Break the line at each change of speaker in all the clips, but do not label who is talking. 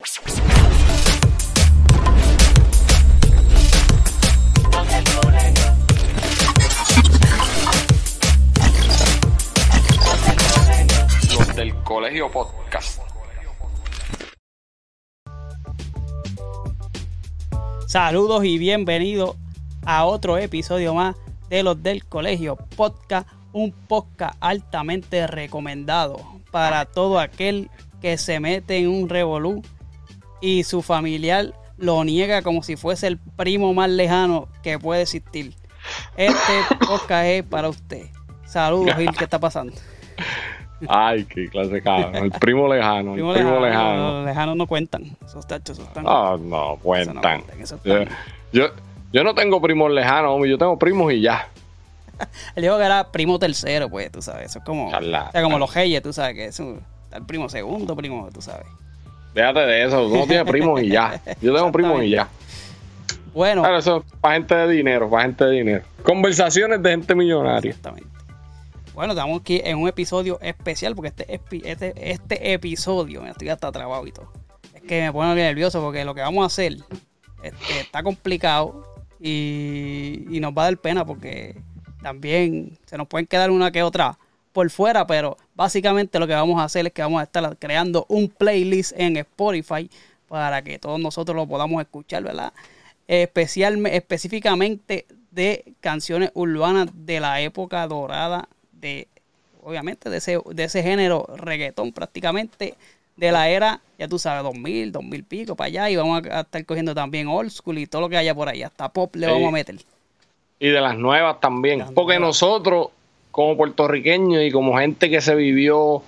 Los del Colegio Podcast.
Saludos y bienvenidos a otro episodio más de los del Colegio Podcast, un podcast altamente recomendado para todo aquel que se mete en un revolú y su familiar lo niega como si fuese el primo más lejano que puede existir. Este podcast es para usted. Saludos, Gil, ¿qué está pasando?
Ay, qué clase cabrón. El primo lejano, el primo lejano.
Los lejanos no cuentan. Esos tachos esos están.
Ah, no,
eso no
cuentan.
cuentan, eso
Yo, yo, yo no tengo primos lejanos, hombre, yo tengo primos y ya.
Él dijo que era primo tercero, pues, tú sabes. Eso es como. O sea, como los Reyes, tú sabes que es un- el primo segundo, primo, tú sabes.
Déjate de eso, tú no tienes primos y ya. Yo tengo primos y ya.
Bueno,
Claro, eso es para gente de dinero, para gente de dinero. Conversaciones de gente millonaria.
exactamente. Bueno, estamos aquí en un episodio especial porque este, este, este episodio, me estoy hasta trabado y todo. Es que me pone nervioso porque lo que vamos a hacer este, está complicado y, y nos va a dar pena porque también se nos pueden quedar una que otra por fuera, pero básicamente lo que vamos a hacer es que vamos a estar creando un playlist en Spotify para que todos nosotros lo podamos escuchar, ¿verdad? Especialmente, específicamente de canciones urbanas de la época dorada de, obviamente, de ese, de ese género reggaetón prácticamente de la era, ya tú sabes, 2000, 2000 pico para allá y vamos a estar cogiendo también old school y todo lo que haya por ahí, hasta pop le
Sí.
vamos a meter.
Y de las nuevas también. Porque nosotros, como puertorriqueños y como gente que se vivió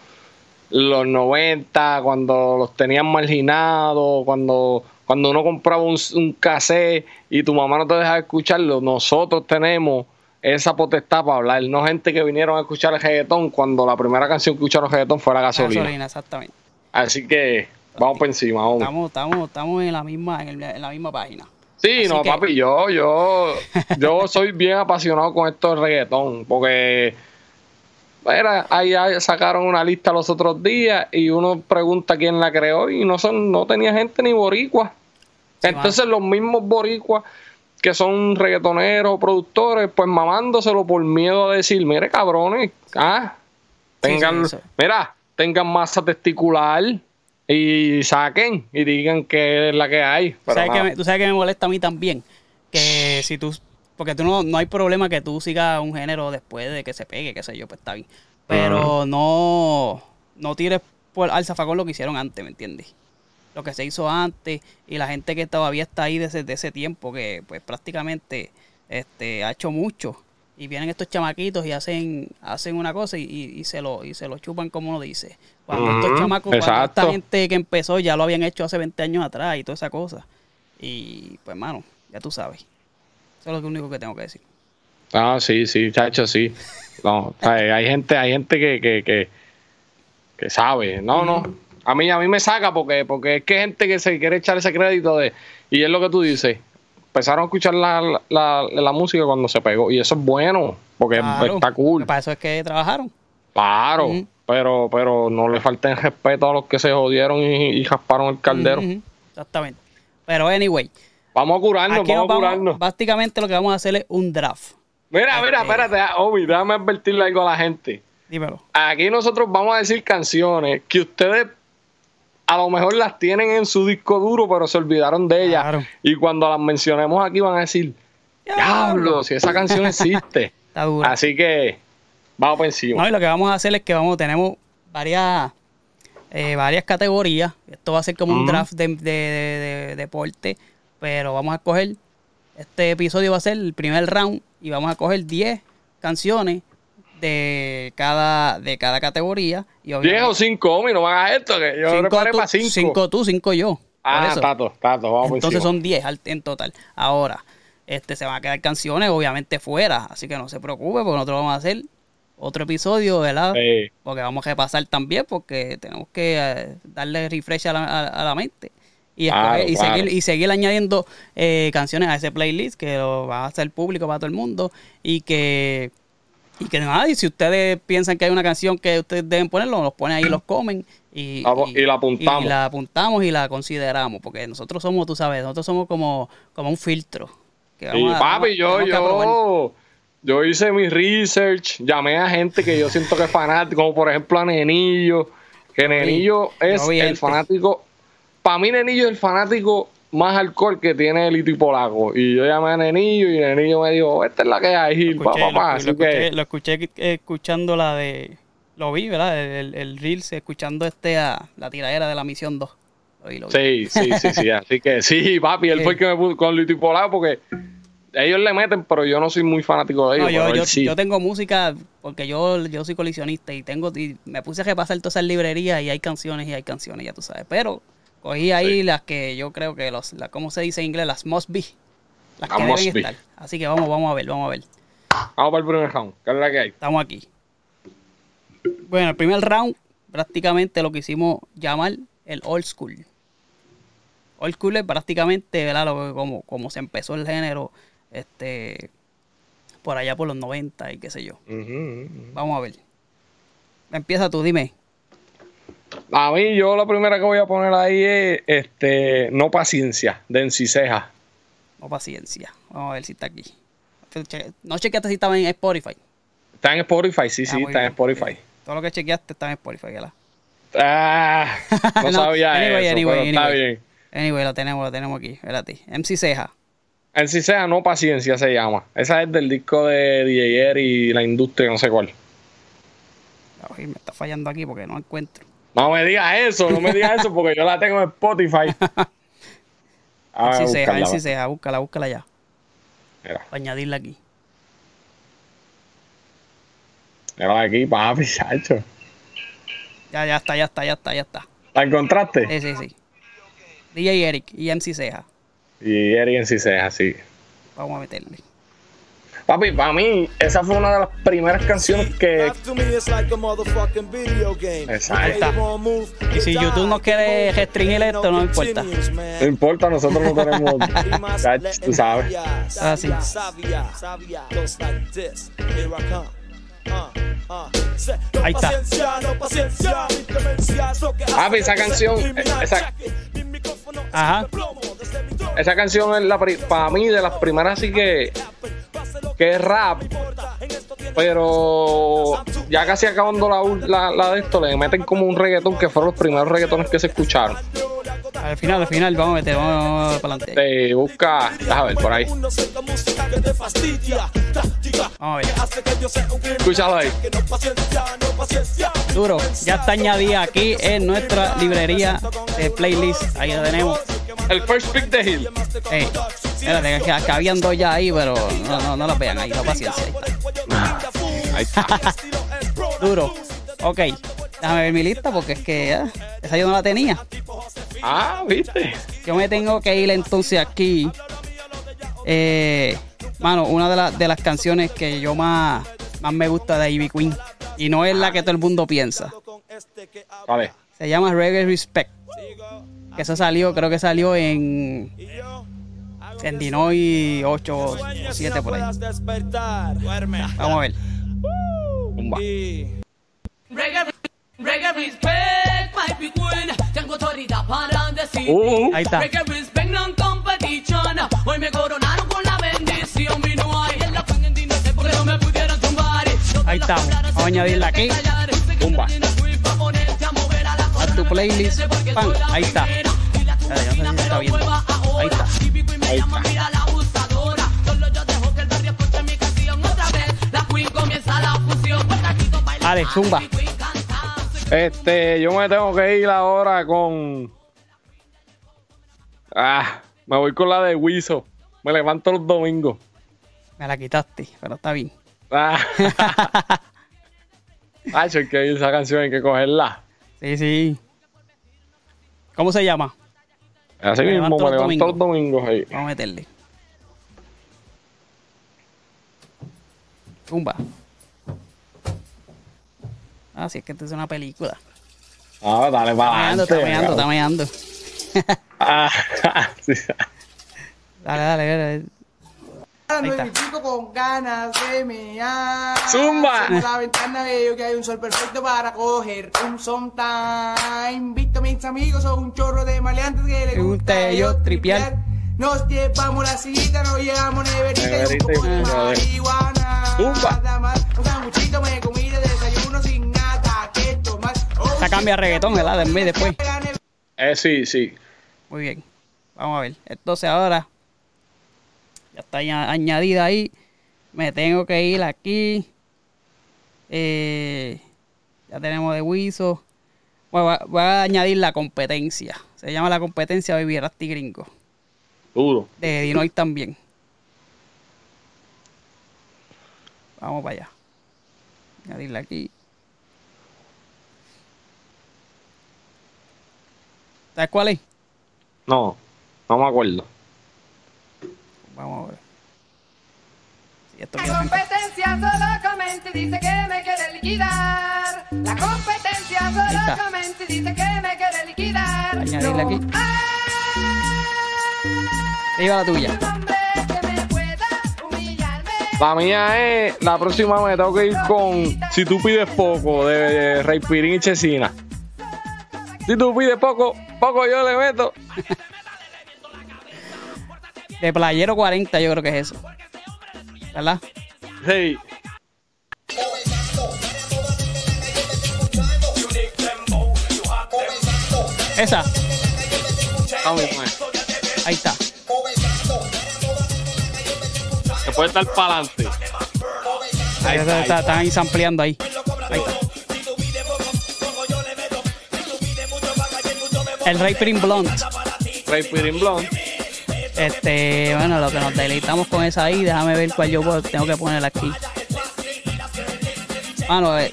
los 90, cuando los tenían marginados, cuando, cuando uno compraba un, un cassette y tu mamá no te dejaba escucharlo, nosotros tenemos esa potestad para hablar. No gente que vinieron a escuchar el reggaetón cuando la primera canción que escucharon reggaetón fue la gasolina.
Gasolina, exactamente.
Así que vamos por encima, hombre.
Estamos, estamos, estamos en la misma, en, el- en la misma página.
Sí,
Así
no,
que-
papi, yo, yo, yo soy bien apasionado con esto del reggaetón, porque mira, ahí sacaron una lista los otros días y uno pregunta quién la creó y no son, no tenía gente ni boricua.
Sí,
Entonces los mismos boricuas que son reggaetoneros, productores, pues mamándoselo por miedo a decir, mire cabrones, ah, tengan,
sí,
mira, tengan masa testicular y saquen y digan que es la que hay. Pero
¿Sabes que me- tú sabes que me molesta a mí también. Que si tú. Porque tú no, no hay problema que tú sigas un género después de que se pegue, qué sé yo, pues está bien. Pero no. No tires por al zafacón lo que hicieron antes, ¿me entiendes? Lo que se hizo antes y la gente que todavía está ahí desde de ese tiempo, que pues prácticamente este, ha hecho mucho. Y vienen estos chamaquitos y hacen, hacen una cosa y, y- y se lo, y se lo chupan como uno dice. Cuando estos chamacos, cuando esta gente que empezó ya lo habían hecho hace 20 años atrás y toda esa cosa. Y pues, mano, ya tú sabes. Eso es lo único que tengo que decir.
Ah, sí, sí, chacho, sí. No, hay gente, hay gente que, que, que, que sabe. No, no. A mí, a mí me saca porque, porque es que hay gente que se quiere echar ese crédito de. Y es lo que tú dices. Empezaron a escuchar la, la, la música cuando se pegó. Y eso es bueno. Porque
Claro,
está cool.
Para eso es que trabajaron.
Claro. Pero, pero no le falten respeto a los que se jodieron y, y rasparon el caldero.
Exactamente. Pero anyway,
Vamos a curarnos,
aquí
vamos a
vamos,
curarnos.
básicamente lo que vamos a hacer es un draft.
Mira, mira, espérate, ah, Omi, déjame advertirle algo a la gente.
Dímelo.
Aquí nosotros vamos a decir canciones que ustedes a lo mejor las tienen en su disco duro, pero se olvidaron de ellas.
Claro.
Y cuando las mencionemos aquí van a decir, diablo, si esa canción existe.
Está dura.
Así que vamos por encima.
No, y lo que vamos a hacer es que vamos, tenemos varias, eh, varias categorías. Esto va a ser como un draft de, de- de- de deporte, pero vamos a escoger, este episodio va a ser el primer round y vamos a coger 10 canciones de cada, de cada categoría. Y
10 o
obviamente,
5, Omi, no hagas esto, que yo
cinco
preparé
tú,
para 5.
cinco tú, cinco yo.
Ah, tato, tato, vamos
Entonces
encima.
son 10 al- en total. Ahora, este se van a quedar canciones obviamente fuera, así que no se preocupe porque nosotros vamos a hacer otro episodio, ¿verdad?
Sí.
Porque vamos a repasar también porque tenemos que eh, darle refresh a la, a- a la mente. Y,
Claro,
escoger- y,
claro.
seguir, y seguir añadiendo eh, canciones a ese playlist que lo va a hacer público para todo el mundo y que y que nada, y si ustedes piensan que hay una canción que ustedes deben ponerlo, los ponen ahí, los comen Y,
Ah, y la apuntamos.
Y la apuntamos y la consideramos, porque nosotros somos, tú sabes, nosotros somos como, como un filtro. que
Y
a-
papi, yo, yo, yo hice mi research, llamé a gente que yo siento que es fanático, como por ejemplo a Nenillo, que Nenillo es el
gente.
fanático, para mí Nenillo es el fanático más alcohol que tiene el y Polaco. Y yo llamé a Nenillo y Nenillo me dijo, esta es la que hay, Gil,
Lo
pa,
escuché,
pa, pa".
lo, escuché,
que,
lo escuché, eh, escuchando la de. Lo vi, ¿verdad? El, el Reels, escuchando este a la tiradera de la misión 2. Lo vi, lo vi.
sí, sí, sí, sí, así que sí, papi, él fue el que me puso con el y Polaco porque ellos le meten, pero yo no soy muy fanático de ellos.
No, yo, yo,
sí.
yo tengo música porque yo, yo soy coleccionista y tengo y me puse a repasar todas esas librerías y hay canciones y hay canciones, ya tú sabes. Pero cogí ahí
Sí.
las que yo creo que los, la, ¿cómo se dice en inglés? Las must be. Las que
must
deben
be.
estar. Así que vamos, vamos a ver, vamos a ver.
Vamos para el primer round, ¿qué es la que hay?
Estamos aquí. Bueno, el primer round, prácticamente lo que hicimos llamar el old school. Old school es prácticamente, ¿verdad? Lo que- como, como se empezó el género, este, por allá por los 90 y qué sé yo. Vamos a ver. Empieza tú, dime.
A mí, yo la primera que voy a poner ahí es este, No Paciencia, de Enciseja.
No paciencia. Vamos a ver si está aquí. No chequeaste si estaba en Spotify.
Está en Spotify, sí,
Ah,
sí, está en. Spotify.
Todo lo que chequeaste está en Spotify, ¿verdad?
Ah, no,
No,
sabía
anyway,
eso,
anyway,
pero está
anyway.
bien.
Anyway, lo tenemos, lo tenemos aquí. Espérate. MC Ceja.
Enciseja, No Paciencia se llama. Esa es del disco de DJ Air y la industria, no sé cuál.
Ay, me está fallando aquí porque no encuentro.
No me digas eso, no me digas eso porque yo la tengo en Spotify. Ah,
MC Ceja,
buscarla,
MC
va.
Ceja. Búscala, búscala ya.
Mira,
Para añadirla aquí.
mira aquí, papi, chacho.
Ya, ya está, ya está, ya está, ya está.
¿La encontraste?
Sí, sí, sí. DJ Eric y MC Ceja.
Y Air y Enciseja, sí.
Vamos a meterle.
Papi, para mí, esa fue una de las primeras canciones que. Exacto.
Y si
you
YouTube no quiere restringir esto, no importa.
no importa, nosotros no tenemos. Tú sabes.
Ah, sí.
Savia, savia, savia. Just like this. Here I come. Uh, uh.
Ahí está.
Papi, esa canción, esa-
Ajá.
Esa canción es la para mí de las primeras así que que es rap, pero ya casi acabando la, la, la de esto le meten como un reggaetón que fueron los primeros reggaetones que se escucharon.
Al final, al final, vamos a meter, vamos, para adelante.
Te busca, déjame ver por ahí.
Vamos a ver.
Escúchalo ahí.
Duro, ya está añadida aquí en nuestra librería de playlist. Ahí la tenemos.
El first pick de Hill.
Espérate, habían dos ya ahí, pero no, no, no las vean ahí, la paciencia. Ahí está.
Ahí está.
Duro. Ok, déjame ver mi lista porque es que ah, esa yo no la tenía.
Ah, viste.
Yo me tengo que ir entonces aquí. Eh, mano, una de, las de las canciones que yo más, más me gusta de Ivy Queen. Y no es la que todo el mundo piensa.
Vale.
Se llama Reggae Respect. Que eso salió, creo que salió en, en Dinoy 8 o 7 por ahí. Vamos a ver.
Big queen. Tengo autoridad para decir.
Uh,
Ahí está.
Hoy me coronaron con la bendición. Mi no hay en la queen en dinero porque no me pudieron tumbar.
Ahí estamos. Vamos a añadirla aquí.
Zumba.
A tu playlist. Pan. Ahí está. Ahí está.
Ahí está.
Dale, zumba.
Este, yo me tengo que ir ahora con. Ah, me voy con la de Wiso. Me levanto los domingos.
Me la quitaste, pero está bien.
Ah. Ay, es que esa canción hay que cogerla.
Sí, sí. ¿Cómo se llama?
Así
Me
mismo, me levanto los domingos ahí.
Vamos a meterle. Zumba. Ah, sí, es que esta es una película.
Ah, dale para
Está meando, está meando, está meando.
Ah, sí.
Dale, dale, dale.
Pico con ganas de mear.
Zumba.
Por la ventana veo que hay un sol perfecto para coger un sometime. Invito a mis amigos a un chorro de maleantes que les
Me gusta
gusta
ellos tripear.
Nos llevamos la sillita, nos llevamos neverita y un
Neverita y
poco de marihuana.
Zumba.
Nada más, un sanguchito, me comí de desayuno sin nada que tomar. Oh,
Esta cambia a reggaetón, ¿verdad? De en vez después.
Eh, sí, sí.
Muy bien. Vamos a ver. Entonces ahora ya está aña- añadida ahí. Me tengo que ir aquí. Eh, ya tenemos de Wiso. Bueno, voy a- voy a añadir la competencia. Se llama la competencia Baby Rasty Gringo.
Duro.
De Dinoy también. Vamos para allá. Añadirla aquí. ¿Sabes cuál es?
No, no me acuerdo.
Vamos a ver. Esto
La
quiere arrancar.
competencia solamente dice que me quiere liquidar. La competencia
está.
solamente dice que me quiere liquidar.
Añadirle aquí.
No
Diga la tuya.
La mía es. La próxima me tengo que ir con Si tú pides poco, de Rey Pirín y Chesina. Si tú pides poco, poco yo le meto.
De Playero 40, yo creo que es eso. ¿Verdad?
Sí.
Esa.
Vamos.
Ahí está.
Se puede estar para adelante.
Ahí está, está- están ahí sampleando ahí. Ahí está. El Rey Prim Blunt.
Rey Pirín Blonde.
Este, bueno, lo que nos deleitamos con esa ahí, déjame ver cuál yo tengo que poner aquí. Mano, eh,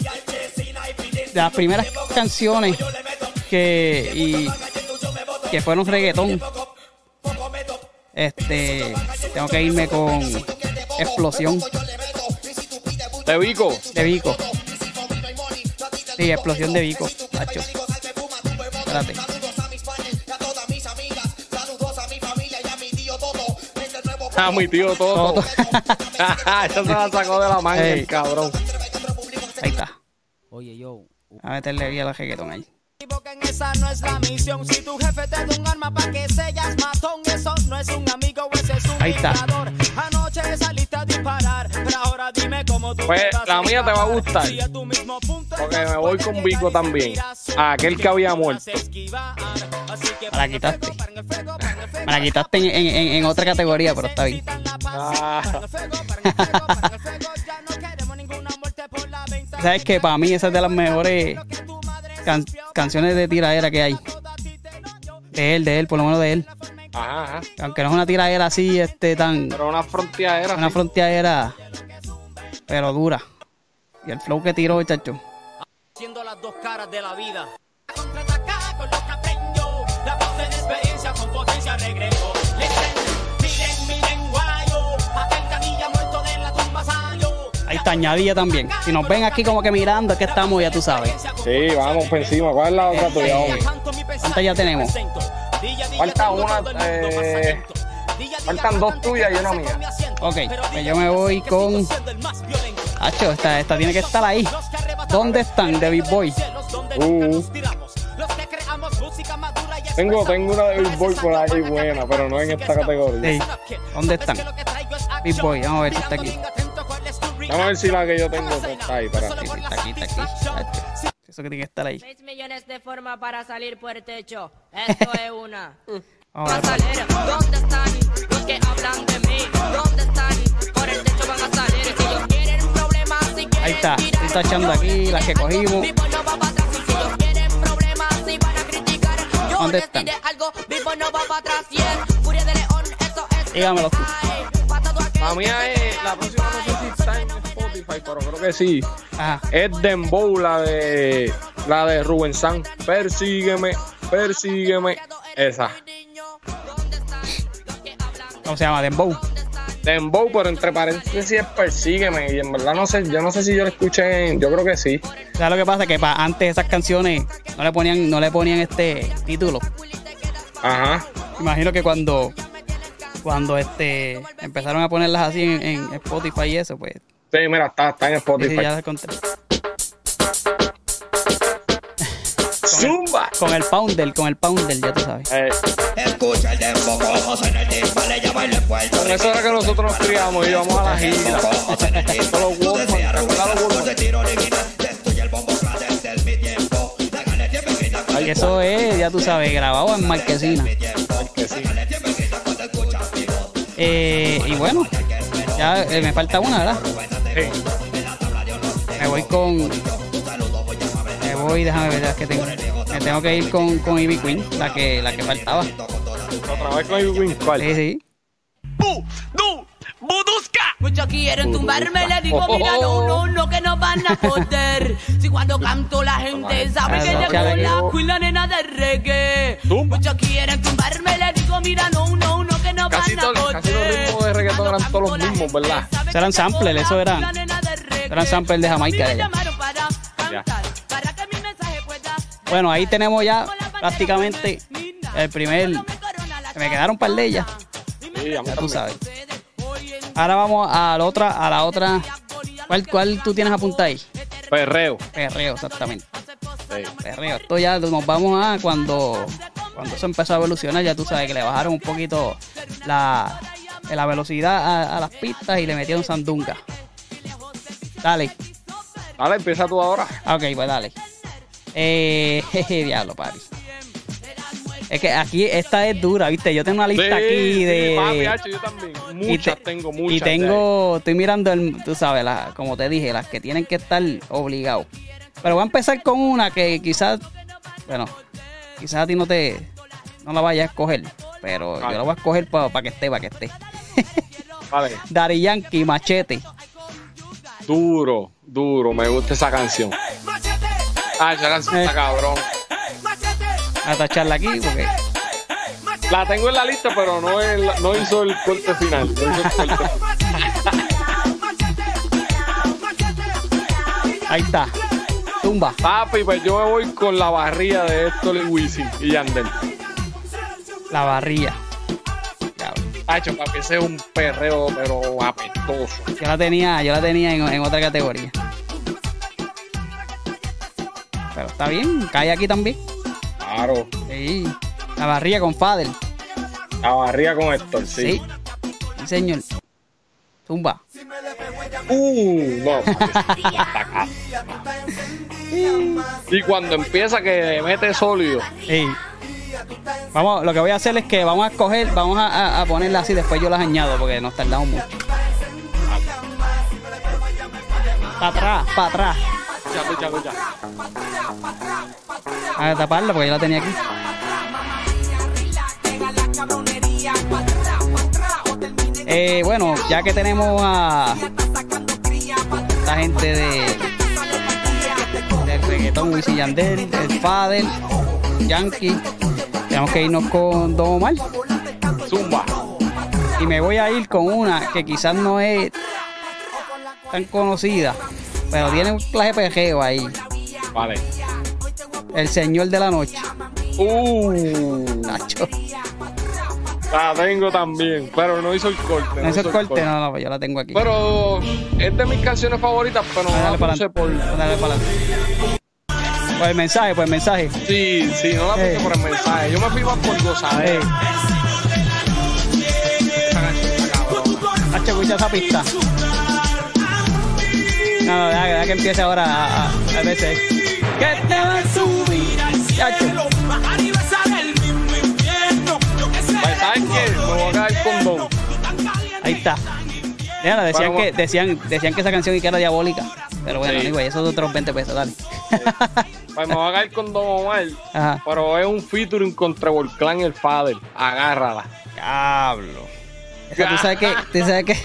de las primeras canciones que, y, que fueron reggaetón, este, tengo que irme con Explosión
De Vico.
de Vico. Sí, Explosión de Vico, macho. Espérate.
Ah, mi tío Toto. Eso se la sacó de la manga, el cabrón.
Ahí está.
Oye, yo.
A meterle bien al reggaetón ahí.
equivoquen, esa no es la misión. Si tu jefe te da un arma para que seas matón, eso no es un amigo, ese es un
Ahí está.
dictador. Anoche saliste a disparar, pero ahora dime cómo tú
Pues, la mía te va a gustar. Porque me voy
porque
con Vico también. A aquel que había muerto.
la
pon el fuego,
quitaste. Me la quitaste en, en- en- en otra categoría, pero está bien.
Ah.
¿Sabes qué? Para mí esa es de las mejores can- canciones de tiradera que hay. De él, de él, por lo menos de él.
Ajá, ajá.
Aunque no es una tiradera así, este, tan...
Pero una frontera.
Una frontera, pero dura. Y el flow que tiró, chacho.
Siendo las dos caras de la vida. Contraatacar con lo que aprendo. La base de experiencia con potencia regreso. Listen, miren, miren, guayo. Aquel canilla muerto de la tumba salió.
Ahí está añadida también. Si nos ven aquí como que mirando, es que estamos, ya tú sabes.
Sí, vamos por encima. ¿Cuál es la otra tuya, hombre?
¿Cuántas ya tenemos?
Falta una, eh, faltan dos tuyas y una mía.
Ok, pues yo me voy con... Hacho, esta, esta tiene que estar ahí. ¿Dónde están, Big Boy?
Uh. Tengo, tengo una de Big Boy por ahí buena, pero no en esta categoría.
Sí. ¿Dónde están? Big Boy, vamos a ver si está aquí.
Vamos a ver si la que yo tengo está ahí. Para.
Sí, sí, está aquí, está aquí. Eso que tiene que estar ahí.
6 millones de formas para salir por el techo. Esto es una.
Vamos a
Van a
ver.
salir. ¿Dónde están los que hablan de mí? ¿Dónde están? Por el techo van a salir. Si ellos quieren problemas, si quieren
Ahí está.
tirar,
Estoy tachando aquí las que cogimos. ¿Dónde están?
algo. Vivo no va para atrás. Furia de león, eso es.
Dígamelo
La mía es, la próxima no sé si está en Spotify, pero creo que sí.
Ajá.
Es Dembow, la de, la de Rubén San. Persígueme, persígueme. Esa.
¿Cómo se llama? Dembow.
Dembow, pero entre paréntesis es persígueme. Y en verdad no sé, yo no sé si yo lo escuché, yo creo que sí.
¿Sabes lo que pasa? Que pa- antes esas canciones no le ponían, no le ponían este título.
Ajá.
Imagino que cuando cuando este empezaron a ponerlas así en, en Spotify y eso, pues
Sí, mira, está, está en Spotify.
sí, ya las encontré.
Zumba.
Con el Pounder, con el Pounder, ya tú sabes.
Eh, con eso era que nosotros nos criamos y íbamos a la gira. Con los Walkman, ¿te acuerdas de los
eso es, ya tú sabes, grabado en Marquesina. Eh, y bueno, ya eh, me falta una, ¿verdad?
Sí.
Me voy con. Voy, déjame ver las que tengo. Me tengo que ir con, con Ivy Queen, la que, la que faltaba.
Otra vez con Edwin, ¿cuál?
Sí, sí.
Muchos quieren tumbarme, le digo, mira, no, no, no, que no van a poder. Si cuando canto la gente sabe que llegó la queen, la nena de reggae. Muchos quieren tumbarme, le digo, mira, no, no, no, que no
Casi
van a
todo-
poder.
casi los ritmos de reggaetón eran todos los
la
mismos, ¿verdad?
eran samples, eso
la
eran-
queen, la
eran samples de Jamaica,
Ya.
Bueno, ahí tenemos ya prácticamente el primer. Me quedaron un par de ellas,
Sí,
ya tú sabes. Ahora vamos a la otra, a la otra. ¿Cuál, cuál tú tienes apuntada ahí?
Perreo.
Perreo, exactamente.
Sí.
Perreo. Esto ya nos vamos a cuando, cuando eso empezó a evolucionar, ya tú sabes que le bajaron un poquito la, la velocidad a, a las pistas y le metieron sandunga. Dale.
Dale, empieza tú ahora.
Ah, Ok, pues dale. Eh, jeje, diablo, papi. Es que aquí esta es dura, ¿viste? Yo tengo una lista
Sí,
aquí
sí,
de.
papi, hacho, yo también.
y
Muchas
te-
tengo, muchas.
Y tengo, estoy mirando, el, tú sabes, la- como te dije, las que tienen que estar obligados. Pero voy a empezar con una que quizás, bueno, quizás a ti no te, no la vayas a escoger, pero
Vale.
yo la voy a escoger para que esté, para que esté.
Vale.
Daddy Yankee, Machete.
Duro, duro. Me gusta esa canción. Ah, esa canción está cabrón.
A tacharla aquí porque
La tengo en la lista, pero no, en la- no hizo el corte final. No hizo el corte final.
ahí está. Tumba.
Papi, pues yo me voy con la barría de Héctor y Wisin y Yandel.
La barría. Diablo.
Hacho, papi, ese es un perreo, pero apestoso.
Yo la tenía, yo la tenía en, en otra categoría. Está bien, cae aquí también.
Claro.
Sí. La barría con Fader.
La barría con Héctor, sí.
Sí. Sí, señor. Tumba.
Uh, no. Y cuando empieza que mete sólido.
Sí. Vamos, lo que voy a hacer es que vamos a escoger, vamos a, a- a ponerla así, después yo las añado porque nos tardamos mucho. Para atrás, para atrás. A taparla porque yo la tenía aquí. Eh, bueno, ya que tenemos a la gente de del reggaetón, Wisin Yandel, el Fader, Yankee, tenemos que irnos con Don Omar.
Zumba.
Y me voy a ir con una que quizás no es tan conocida, pero tiene un clase pejeo ahí.
Vale.
El Señor de la Noche.
Uh,
Nacho.
la tengo también, pero no hizo el corte.
No
hizo
el corte, no, no, pues yo la tengo aquí.
Pero es de mis canciones favoritas, pero no la puse por.
Dale para adelante. Pues el mensaje, pues el mensaje.
Sí, sí, no la puse
Eh.
por el mensaje. Yo me fui más por gozadera.
Eh. Nacho, escucha esa pista. No, no, deja, deja que empiece ahora a, a, a veces. Que te va a subir al cielo.
Pues, ¿Sabes qué? Me voy a caer con.
Ahí está. Mira, decían
Vamos.
que, decían, decían que esa canción que era diabólica. Pero bueno,
Sí.
anyway, eso es otros 20 pesos, dale.
Pues me voy a caer con Don Omar.
Ajá.
Pero es un featuring contra Volcán y el Father. Agárrala.
Diablo. Esa, ¿Tú sabes qué? ¿Tú sabes qué?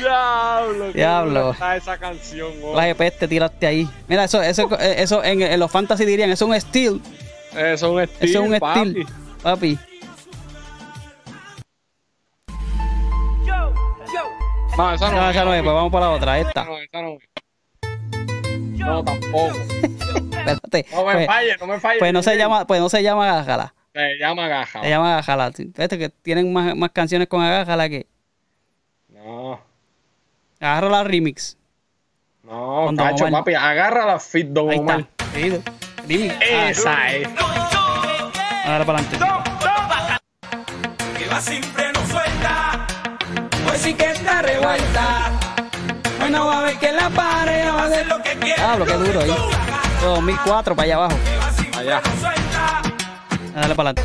Diablo.
Diablo.
Está esa canción, oh.
La GP te tiraste ahí. Mira, eso, eso, eso en, en los fantasy dirían, eso es un steal.
Eso es un estilo.
Eso es un
papi.
steal. Papi.
No, esa no,
No, esa no es, pues vamos para la otra, esta.
no, esa no. No, tampoco.
Espérate.
No me
Pues,
falles, no me falles.
pues no se llama, pues no se llama Agárrala.
Se llama Gaja.
Se llama Agájala. Este que tienen más, más canciones con Agájala que
No,
Agárrala Remix.
no,
Con Don
cacho,
Omar.
papi. Agarra la fit Don
Ahí
Omar.
está. Sí, Remix.
Esa es.
Ah, ahora para adelante.
Que va sin freno suelta. Pues sí que está revuelta.
Bueno, va a ver que la pared va a
Hacer lo que quiera.
Ah, lo que duro ahí. 2004 para allá abajo.
Allá.
Suelta.
Dale para adelante.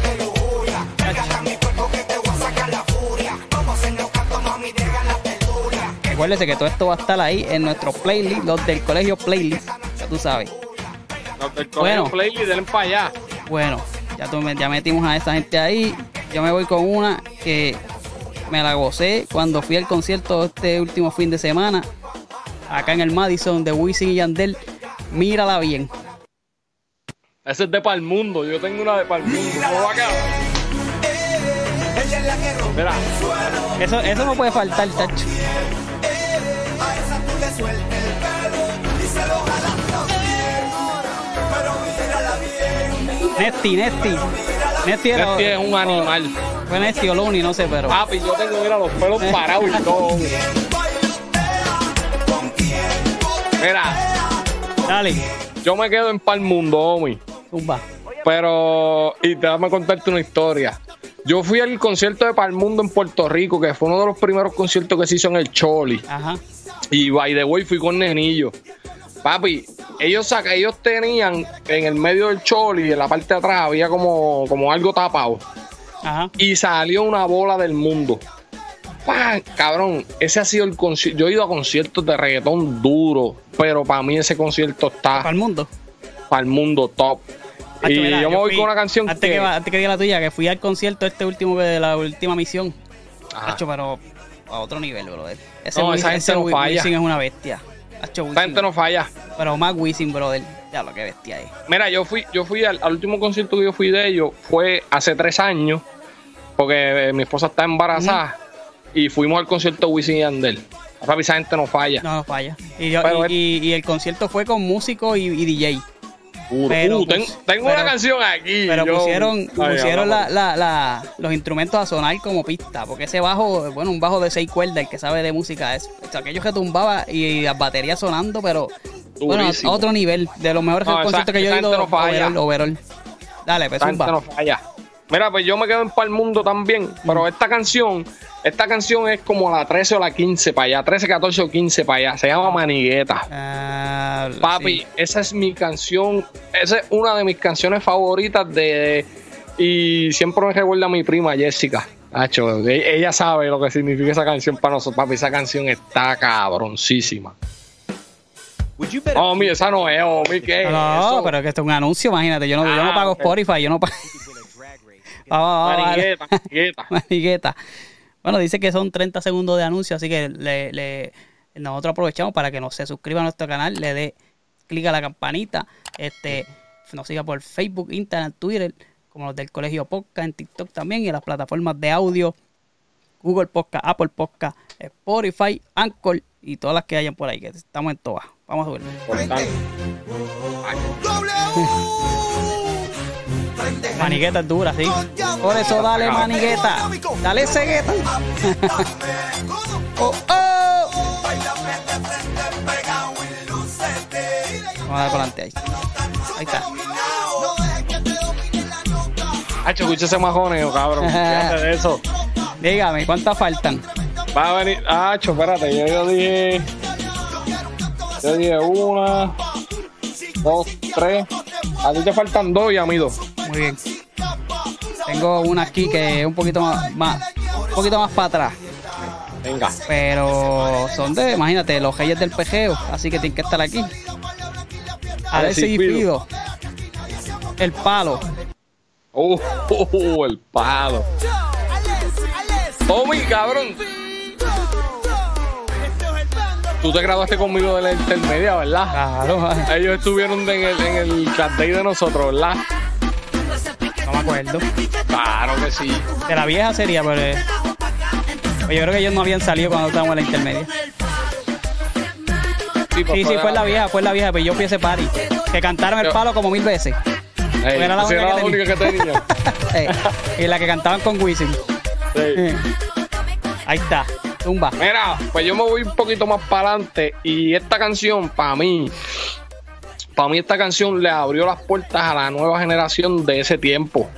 Recuérdese que todo esto va a estar ahí en nuestro playlist, los del colegio playlist, ya tú sabes.
Los del
Bueno.
colegio Playlist, denle para allá.
Bueno, ya, tú ya metimos a esa gente ahí. Yo me voy con una que me la gocé cuando fui al concierto este último fin de semana, acá en el Madison de Wisin y Yandel. Mírala bien.
Ese es de Palmundo. Yo tengo una de Palmundo. ¿Cómo va acá? Mira,
Eso, eso no puede faltar, tacho. Nesti, Nesti. Nesti era.
este es un animal.
Fue Nesti o Luni, no sé, pero.
Papi, yo tengo, mira, los pelos parados y todo. Mira,
Dale,
yo me quedo en Palmundo, homie.
zumba.
Pero, y te dame contarte una historia. Yo fui al concierto de Palmundo en Puerto Rico, que fue uno de los primeros conciertos que se hizo en el Choli.
Ajá.
Y by the way, fui con Nenillo. Papi, ellos saca, ellos tenían en el medio del Choli, en la parte de atrás, había como, como algo tapado.
Ajá.
Y salió una bola del mundo. ¡Pam! Cabrón, ese ha sido el concierto. Yo he ido a conciertos de reggaetón duro, pero para mí ese concierto está
Para el mundo.
para el mundo top.
Hacho,
y
mira,
yo me voy
fui-
con una canción
antes que, antes que diga la tuya, que fui al concierto este último de la última misión. Hacho, pero a otro nivel, brother. Ese,
No,
Wisin-
esa gente
ese
no falla.
Es una bestia. Wisin.
gente no falla.
Pero más Wisin, brother. Ya lo que bestia es.
Mira, yo fui, yo fui al, al último concierto que yo fui de ellos, fue hace tres años, porque eh, mi esposa está embarazada, y fuimos al concierto de Wisin y Yandel. Papi, esa gente no falla.
No, no falla. Y, yo-
Pero
y, y- y el concierto fue con músico y, y DJ. Pero
Uh, tengo
pero-
una canción aquí.
Pero
yo-
pusieron,
Ay,
pusieron la, la- la- los instrumentos a sonar como pista. Porque ese bajo, bueno, un bajo de seis cuerdas, el que sabe de música es. o sea, aquellos que tumbaba y las baterías sonando, pero bueno, a otro nivel. De los mejores conciertos que yo he ido.
no
overall, overall. Dale, pues zumba.
no falla. Mira, pues yo me quedo en Pal Mundo también, pero esta canción, esta canción es como la 13 o la 15 para allá, 13, 14 o 15 para allá, se llama Manigueta.
Ah,
Papi,
sí.
esa es mi canción, esa es una de mis canciones favoritas de y siempre me recuerda a mi prima Jessica. Hacho, e- ella sabe lo que significa esa canción para nosotros, papi, esa canción está cabroncísima. Oh, mi, esa no es, oh, mi, ¿qué es
No,
eso?
pero que esto es un anuncio, imagínate. Yo no, yo no
Ah,
pago. Spotify, yo no pago. Vale.
Manigueta, manigueta.
Manigueta. Bueno, dice que son 30 segundos de anuncio, así que le, le- nosotros aprovechamos para que nos se suscriba a nuestro canal, le dé clic a la campanita, este, nos siga por Facebook, Instagram, Twitter, como los del Colegio Podcast, en TikTok también y en las plataformas de audio, Google Podcast, Apple Podcast, Spotify, Anchor y todas las que hayan por ahí, que estamos en todas. Vamos a ver. Manigueta es dura, sí. Por eso dale manigueta. Dale cegueta. oh, oh. Vamos a dar para adelante ahí. Ahí está.
Hacho, escucha ese majoneo, cabrón. Fíjate de eso.
Dígame, ¿cuántas faltan?
Va a venir. Hacho, espérate, yo, yo dije. Yo dije una, dos, tres. A ti te faltan dos y a mí dos.
Muy bien. Tengo una aquí que es un poquito más, más- un poquito más para atrás.
Venga.
Pero son de, imagínate, los reyes del pejeo. Así que tienen que estar aquí. Alexis y
Fido.
Fido. El palo.
Uh, uh, uh, el palo. Tommy, cabrón. Tú te graduaste conmigo de la intermedia, ¿verdad?
Claro,
Ellos estuvieron en el, en el de nosotros, ¿verdad?
Acuerdo.
Claro que sí.
De la vieja sería, pero. eh, pues yo creo que ellos no habían salido cuando estábamos en la intermedia.
Sí, pues
Sí, sí, fue la vieja, fue la vieja, pero yo fui a ese party. Que cantaron el palo como mil veces.
Ey,
Era la
esa
única
era
que
la única que tenía.
Y la que cantaban con Wisin.
Sí.
Eh. Ahí está. Tumba.
Mira, pues yo me voy un poquito más para adelante y esta canción, para mí, para mí esta canción le abrió las puertas a la nueva generación de ese tiempo.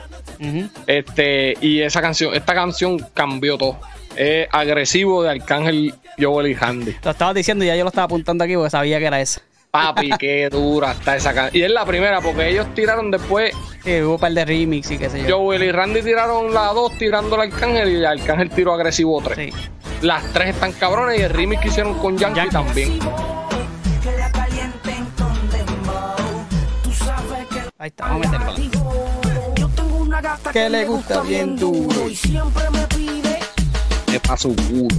Este, y esa canción, esta canción cambió todo. Es agresivo de Arcángel Joel y Handy.
Lo estabas diciendo y ya yo lo estaba apuntando aquí porque sabía que era esa.
Papi, qué dura está esa canción. Y es la primera, porque ellos tiraron después,
Sí, hubo un par de remix y qué sé yo.
Joel y Randy tiraron la 2 tirando al Arcángel y Arcángel tiró agresivo 3.
Sí.
Las tres están cabrones y el remix que hicieron con Yankee,
Yankee.
también.
Ahí está, vamos a meterlo. Que le gusta bien duro.
Es para su culo.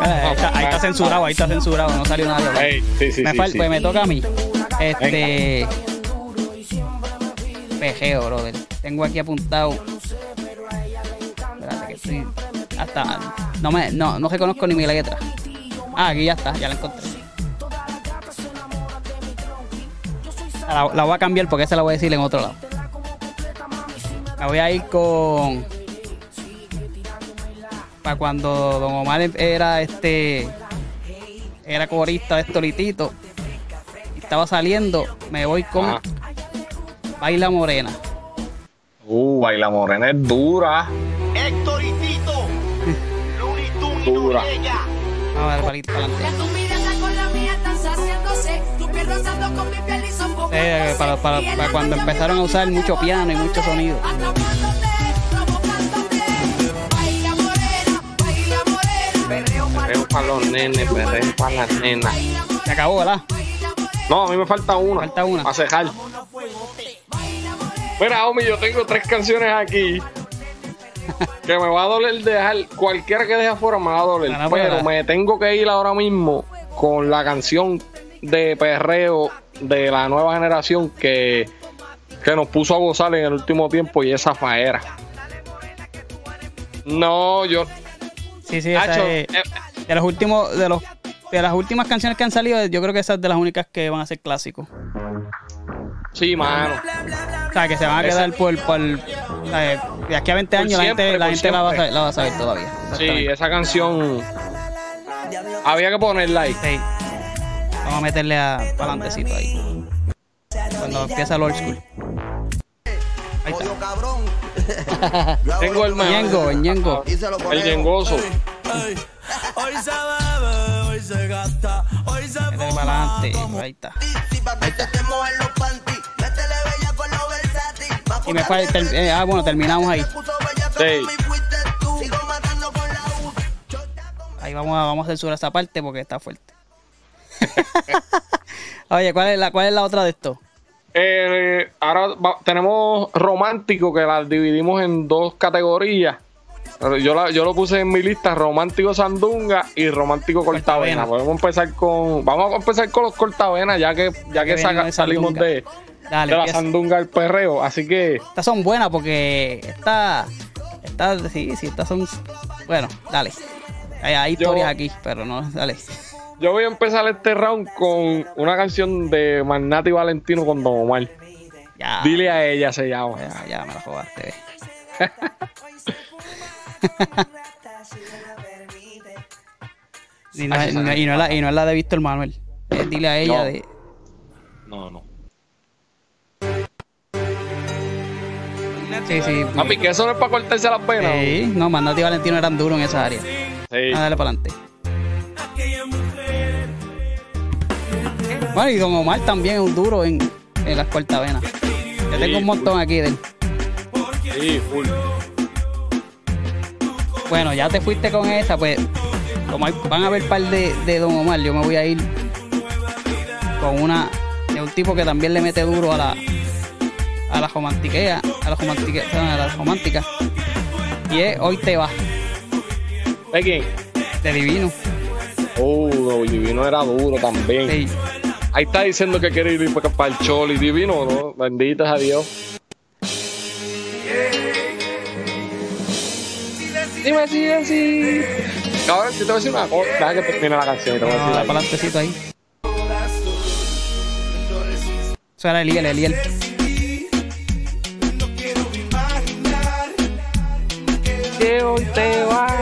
Eh, ahí, está, ahí está censurado, ahí está censurado, no salió nada.
Ey, sí, sí,
me,
sí,
fal-
sí.
Pues me toca a mí. Este. Pejeo, brother. Tengo aquí apuntado. Espérate que estoy. Hasta. No, me, no, no reconozco ni mi letra. Ah, aquí ya está, ya la encontré. La, la voy a cambiar porque esa la voy a decir en otro lado. Me voy a ir con. Para cuando Don Omar era este. Era corista de Estolitito. Y estaba saliendo. Me voy con
Ajá.
Baila Morena.
Uh, Baila Morena es dura.
Héctor y Tito, Looney Tunes y
Dura.
Vamos a ver, palito para adelante. Eh, para, para- para cuando empezaron a usar mucho piano y mucho sonido.
Perreo para
los nenes, perreo para las nenas.
Se acabó, ¿verdad?
No, a mí me falta una.
Falta una.
Para cejar. Mira, Omi, yo tengo tres canciones aquí. Que me va a doler dejar. Cualquiera que deje afuera me va a doler. Pero me tengo que ir ahora mismo con la canción de perreo de la nueva generación que, que nos puso a gozar en el último tiempo y esa faera. No, yo.
Sí, sí, esa
Hacho,
es-
eh,
de los últimos, de los de las últimas canciones que han salido, yo creo que esa es de las únicas que van a ser clásicos.
sí, mano.
O sea, que se van a quedar por, por eh, de aquí a 20
Por
años la
siempre,
gente, la, gente la, va a saber, la va a saber todavía.
Sí, esa canción. Había que ponerla ahí.
Sí. Vamos a meterle a palantecito ahí. Cuando empieza el old school. Ahí está.
cabrón.
Tengo el
Ñengo, el Ñengo.
El yengoso.
Hoy se bebe, hoy se gasta, hoy se
adelante. Ahí está. Y me ter- eh, ah, bueno, terminamos ahí.
Sí.
Ahí vamos a, vamos a censurar esa parte porque está fuerte. Oye, ¿cuál es la, cuál es la otra de esto?
Eh, ahora va- tenemos romántico que la dividimos en dos categorías. Yo, la- yo lo puse en mi lista romántico sandunga y romántico cortavena.
Cortavena.
Podemos empezar con vamos a empezar con los cortavenas ya que ya que saca- salimos de,
Dale,
de la sandunga al perreo. Así que
Estas son buenas porque esta, esta, sí, sí, estas son, bueno, dale. Hay, hay
Yo-
historias aquí, pero no, dale.
Yo voy a empezar este round con una canción de Magnati Valentino con Don Omar.
Ya,
Dile a ella se llama.
ya, ya me la jugaste. y, no, y no la, y no es la de Víctor Manuel. Es dile a ella
No.
de.
No, no.
Sí, sí.
Papi, que eso no es para cortarse las penas.
Sí, no, Mandati y Valentino eran duros en esa área.
Sí.
Ah, dale para adelante. Bueno, y Don Omar también es un duro en, en las cortavenas. Yo tengo un montón aquí de él.
Sí, full.
Bueno, ya te fuiste con esa, pues como hay- van a ver par de, de Don Omar, yo me voy a ir con una de un tipo que también le mete duro a la a la romantiquea, a la romantique- a la romántica. Y es Hoy te va,
¿De quién?
de Divino.
Oh, no, Divino era duro también.
Sí.
Ahí está diciendo que quiere ir para, para el Choli divino, ¿no? Benditas a Dios. Dime así, así. Cabrón, yo te voy a decir una cosa. Deja que termine la canción te voy a decir.
Ah, palantecito ahí. Suena Eliel, Eliel.
Que hoy te
vas.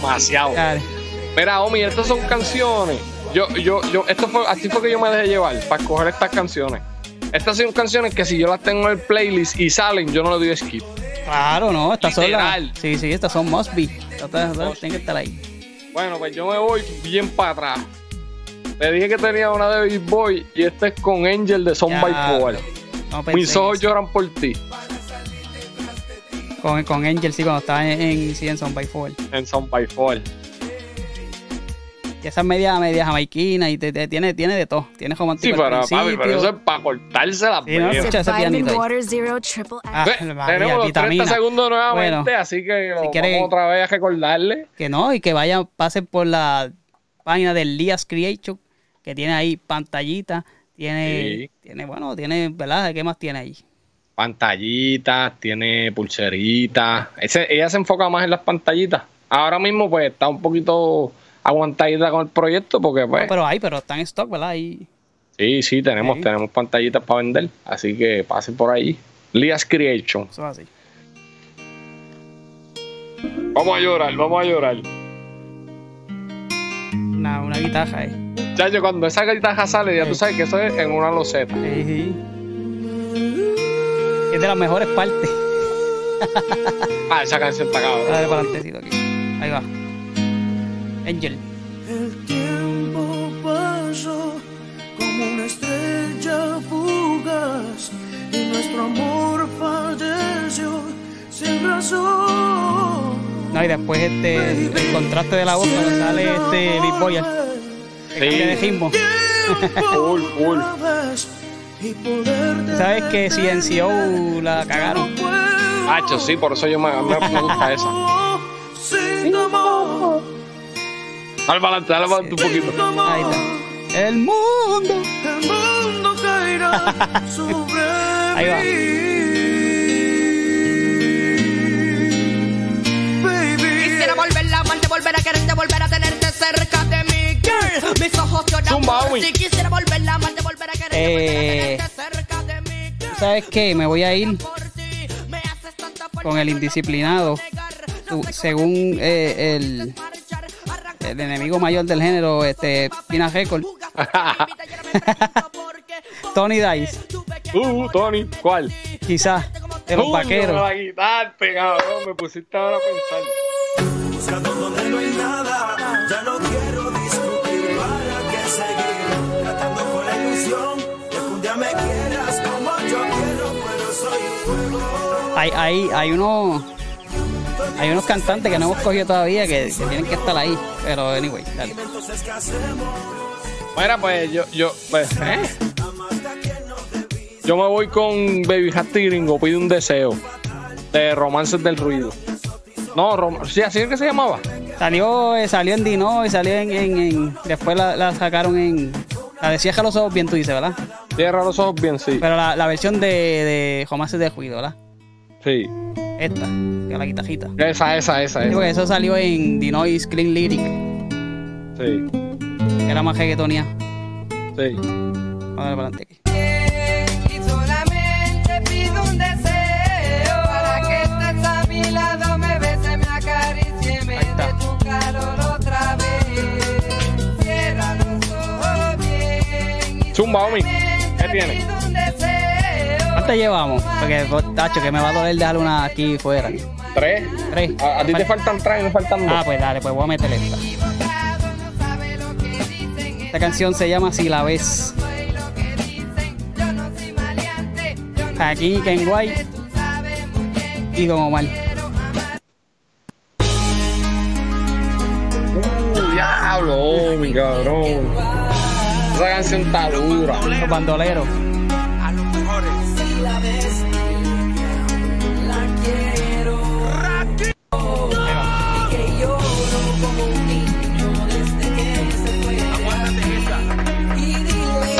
Demasiado.
Dale.
Mira, Omi, estas son canciones. Yo, yo, yo, esto fue, así fue que yo me dejé llevar para escoger estas canciones. Estas son canciones que si yo las tengo en el playlist y salen, yo no le doy skip.
Claro, no, estas son las. Sí, sí, estas son must be. Estas- estas Tienen que estar ahí.
Bueno, pues yo me voy bien para atrás. Te dije que tenía una de Big Boy y esta es con Angel de Son by Four.
No
Mis ojos
eso.
lloran por ti.
Con, con Angel, sí, cuando estaba en, en, sí, en Son by Four.
En Son by Four.
Y esa es media, media jamaiquina y te, te- tiene, tiene de todo. Tiene
Sí,
romántico
pero,
al
papi, pero eso es para cortarse la
Sí, no, escucha ese pianito Ah,
tenemos los
vitamina.
30 segundos nuevamente,
Bueno,
así que
si quiere-
vamos otra vez a recordarle.
que no, y que vaya, pase por la página de Lias Creation, que tiene ahí pantallita, tiene,
Sí.
tiene, bueno, tiene, ¿verdad? ¿Qué más tiene ahí?
Pantallitas, tiene pulseritas. Ese- ella se enfoca más en las pantallitas. Ahora mismo, pues, está un poquito aguantadita con el proyecto porque, pues,
No, pero hay, pero está en stock, ¿verdad? Ahí,
sí, sí, tenemos, tenemos pantallitas para vender. Así que pasen por ahí. Lias Creation.
eso es así.
Vamos a llorar, vamos a llorar.
Una, una guitarra ahí.
Chacho, cuando esa guitarra sale, ya tú sabes que eso es en una loseta.
Es de las mejores partes.
Ah, esa canción está cabrón.
Dale para adelantecito aquí. Ahí va. Angel.
El tiempo pasó como una estrella fugaz y nuestro amor falleció sin razón.
No, y después este, el, el contraste de la voz cuando sale este Big Boy.
Sí.
de ritmo.
Full, full.
¿Sabes que CNCO la cagaron?
Hacho, sí, por eso yo me, me, me gusta esa.
Sin amor,
Dale para adelante, dale para adelante un poquito.
Ahí está. El mundo.
el mundo caerá sobre
Ahí va.
mí. Baby,
Quisiera volver a amarte, volver a quererte, volver a tenerte cerca. Mis ojos lloran
Zumba,
por ti. Quisiera volver a amarte, volver a quererte,
Eh,
cerca de mí.
¿Sabes qué? Me voy a ir con el
no
indisciplinado. Tú, según eh, el, el enemigo mayor del género, este Pina Record, Tony Dice,
Uh, Tony, ¿cuál?
quizás de los
Uy,
vaqueros.
Me la quitaste, cabrón. Me pusiste ahora a pensar.
buscando donde no hay nada. Ilusión de que un día me quieras como yo quiero, pero soy un juego.
Hay, hay, hay unos hay unos cantantes que no hemos cogido todavía que, que tienen que estar ahí. Pero anyway, dale.
Mira, pues yo, yo, pues, ¿eh? Yo me voy con Baby Hat Gringo, pide un deseo. De Romances del Ruido. No, rom sí, así es que se llamaba.
Salió, eh, salió en Dino y salió en, en- en- después la, la sacaron en la decía que los ojos bien tú dices, ¿verdad?
Cierra los ojos bien, sí.
Pero la, la versión de, de Romances de Ruido, ¿verdad?
Sí.
Esta, que es la guitarrita.
Esa, esa, esa,
Sí,
esa.
eso salió en Dinois Clean Lyric,
Sí,
que era más reggaetonía.
sí.
Vamos a darle para adelante aquí.
Zumba, Omi. ¿Qué tiene?
¿Cuántas llevamos? Porque, pues, tacho, que me va a doler dejar una aquí fuera.
¿Tres?
Tres.
A, a ti te faltan tres, me faltan dos.
Ah, pues dale, pues voy a meter esta. Esta canción se llama Si la ves. Aquí, Ken White y Don Omar.
Uh, diablo, mi cabrón. Esa canción está dura.
Los bandoleros.
A los mejores.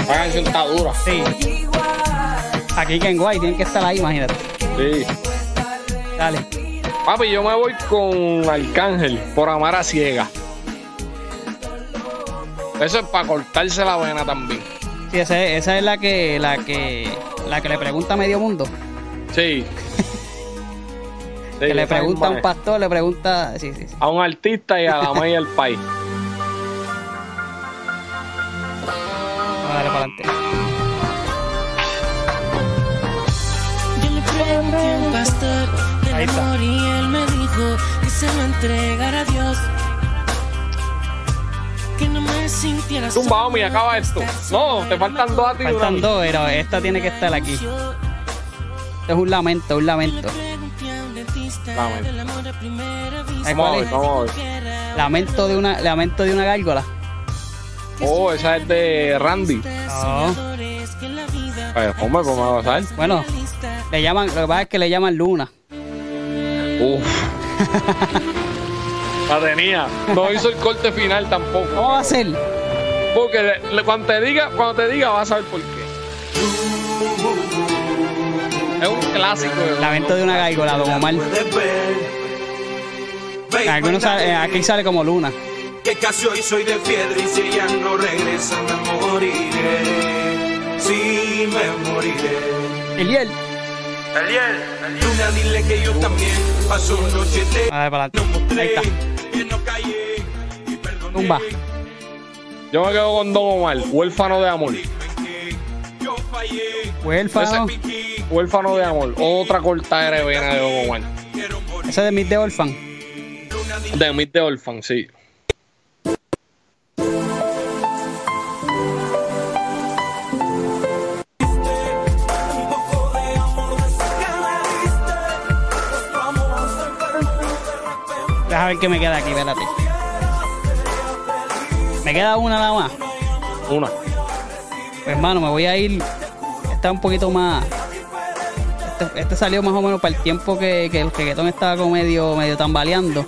Esa canción está dura.
Sí. Aquí Ken White, tienen que estar ahí, imagínate.
Sí.
Dale.
Papi, yo me voy con Arcángel por amar a ciega. Eso es para cortarse la vena también.
Sí, esa, es- esa es la que, la que, la que le pregunta a medio mundo.
Sí. Sí,
que le pregunta a un pastor, le pregunta. Sí, sí, sí.
A un artista y a la maíz del país.
Vamos a darle para adelante.
Yo le pregunté a un pastor
está.
amor y él me dijo que se lo entregara a Dios.
Tumba, Omi, acaba esto. No, te faltan dos a ti
Faltan dos, pero esta tiene que estar aquí. Esto es un lamento, un lamento.
Lamento.
¿Sabes
Vamos ver,
es?
vamos a ver.
Lamento de una, lamento de una gárgola.
Oh, esa es de Randy.
No.
Hombre, ¿cómo me va a pasar?
Bueno, le llaman, lo que pasa es que le llaman Luna.
Uf. La tenía. No hizo el corte final tampoco.
¿Cómo va a ser?
Porque le- le- cuando te diga, cuando te diga vas a saber por qué. Es un clásico. de-
Lamento de una gárgola, Don Omar.
Puedes ver. Ve,
Algunos sale- eh, aquí sale como Luna.
Que casi hoy soy de piedra y si ella no regresa me moriré. Sí, me moriré.
Eliel.
Eliel, Luna, dile que yo también paso noche de
A ver, para adelante. Ahí está. Tumba.
Yo me quedo con Don Omar, huérfano de amor.
Huérfano.
Ese
Huérfano de amor. Otra cortadera de vena de Don Omar.
Ese de Mid de Orphan.
De Meet the Orphan, sí.
Deja ver qué me queda aquí, espérate. Me queda una nada más.
Una.
Pues hermano, me voy a ir. Está un poquito más. Este, este salió más o menos para el tiempo que, que el reggaetón estaba como medio, medio tambaleando.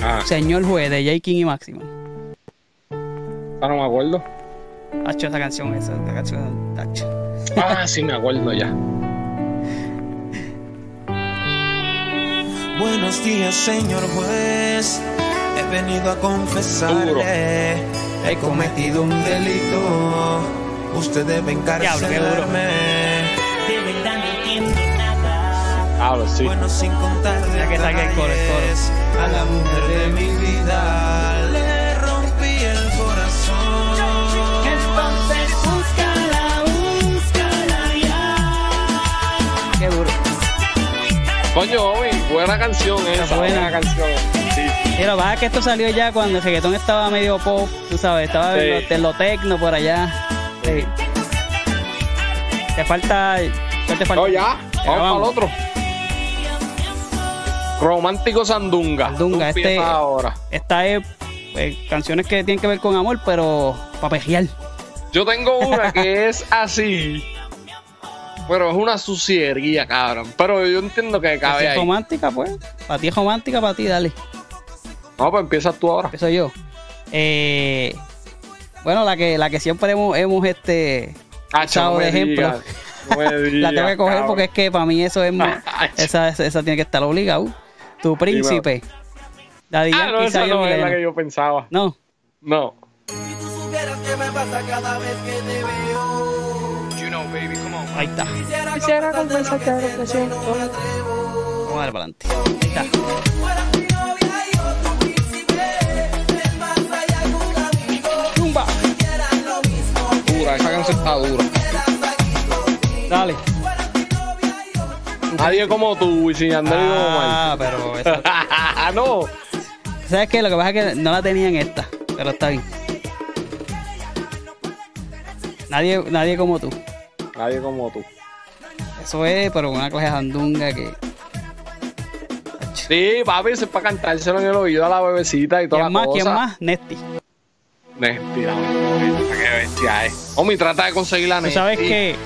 Ah,
Señor juez de J. King y Máximo.
ah, no me acuerdo.
Hacho, esa canción, esa, esa canción. hacho.
Ah, sí, me acuerdo ya.
Buenos días, señor juez. He venido a confesarle. He cometido un delito. Usted debe
Diablo, qué duro.
encarcelarme.
De verdad no entiendo nada.
Hablo, sí.
Bueno, sin contar
Ya que salga el coro, el coro.
A la mujer de mi vida le rompí el corazón.
Entonces búscala, búscala ya.
Qué duro.
Coño, Omi, buena canción esa.
buena.
Buena canción. Sí.
Lo que pasa es que esto salió ya cuando el reggaetón estaba medio pop, tú sabes, estaba
Sí.
en, lo, lo tecno por allá. Sí. Te falta. ¿Qué te falta?
No, ya. Vamos para el otro. Romántico Sandunga.
Sandunga, este-
ahora.
Esta es eh, canciones que tienen que ver con amor, pero para pejear.
Yo tengo una que es así. Pero es una suciería, cabrón. Pero yo entiendo que cabe
es
ahí.
romántica, pues. Para ti es romántica, para ti, dale.
No, pues empiezas tú ahora.
Empiezo yo. Eh, bueno, la que, la que siempre hemos, hemos este,
Ah,
usado
no
de ejemplo.
digas, no me
la tengo que coger
cabrón.
porque es que para mí eso es más-
Ay.
esa, esa, esa tiene que estar obligado. Tu príncipe. Daddy
Ah, no, esa no es la que yo pensaba.
No.
No.
Si tú supieras qué me pasa cada vez que te veo.
You know, baby, come on.
Ahí está.
Quisiera confesarte lo que siento.
Vamos a darle para adelante. Ahí está.
Canción está dura.
Dale.
Nadie como tú, Wisin Yandel y Don Omar.
Ah, pero eso.
no.
¿Sabes qué? Lo que pasa es que no la tenía en esta, pero está bien. Nadie, nadie como tú.
Nadie como tú.
Eso es, pero una clase de jandunga que.
Sí, papi, eso es para cantárselo en el oído a la bebecita y toda
¿Quién
la
más?
cosa.
¿Quién más? Nesty.
Mentira, qué bestia es. Trata de conseguir la
Tú sabes
Nesti.
que,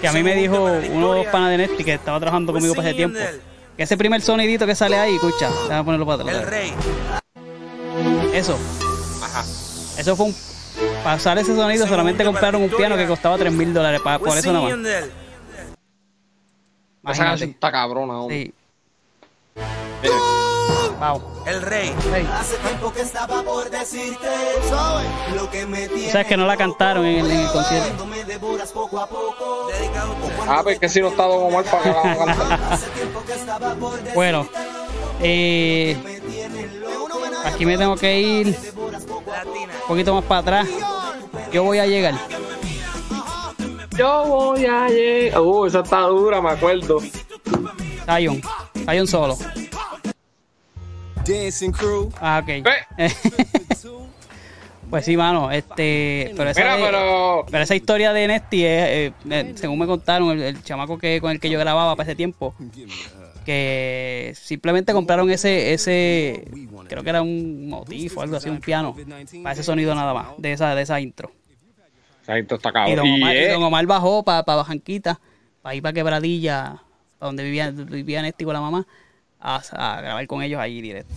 que a mí me dijo uno de los panas de Nesty que estaba trabajando conmigo para ese tiempo. Que ese primer sonidito que sale ahí, escucha, déjame ponerlo para atrás.
El rey.
Eso,
Ajá.
eso fue un. Para usar ese sonido solamente compraron un piano que costaba 3 mil dólares, por eso nada más.
Esa canción
Imagínate.
está cabrona, homie.
Sí. Wow.
El rey.
Hace tiempo que estaba por decirte, ¿sabes? Lo que me tiene.
que no la cantaron en el, en el concierto.
Dándome de
Ah, pues que si no está Don Omar para que la cantar.
Bueno, eh, aquí me tengo que ir un poquito más para atrás. Yo voy a llegar.
Yo voy a llegar. Uh, esa está dura, me acuerdo.
Zion. Zion solo.
Dancing crew.
Ah, ok. pues sí, mano. Este, pero esa,
Mira,
de-
pero-
pero esa historia de Nesty es, eh, eh, según me contaron, el, el chamaco que con el que yo grababa para ese tiempo, que simplemente compraron ese, ese, creo que era un motif o algo así, un piano, para ese sonido nada más, de esa, de esa intro.
Esa gente está
Y
cabrón.
Don
Y
Omar, y
es-
Don Omar bajó para Bajanquita, para ir para Quebradilla, para donde vivía, vivía Nesty con la mamá, a, a grabar con ellos ahí directo.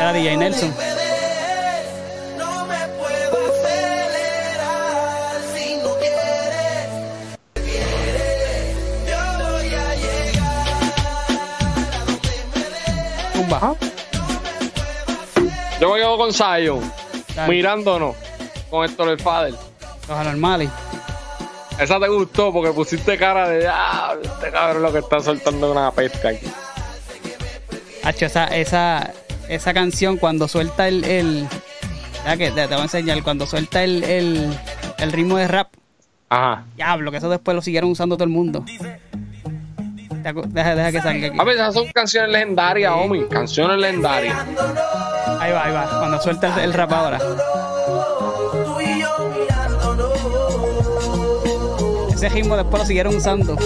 Era DJ Nelson.
No Yo
me quedo con Zion,
Dale.
mirándonos con Héctor el Fader.
Los anormales.
Esa te gustó porque pusiste cara de, ah, este cabrón lo que está soltando una pesca aquí.
Hacho, esa, esa, esa canción cuando suelta el. el que te, te voy a enseñar, cuando suelta el, el, el ritmo de rap.
Ajá.
Diablo, que eso después lo siguieron usando todo el mundo. Deja, deja que salga aquí.
A ver, esas son canciones legendarias, homie. Canciones legendarias.
Ahí va, ahí va. Cuando suelta el, el rap ahora.
Tú y yo mirándonos,
Ese ritmo después lo siguieron usando.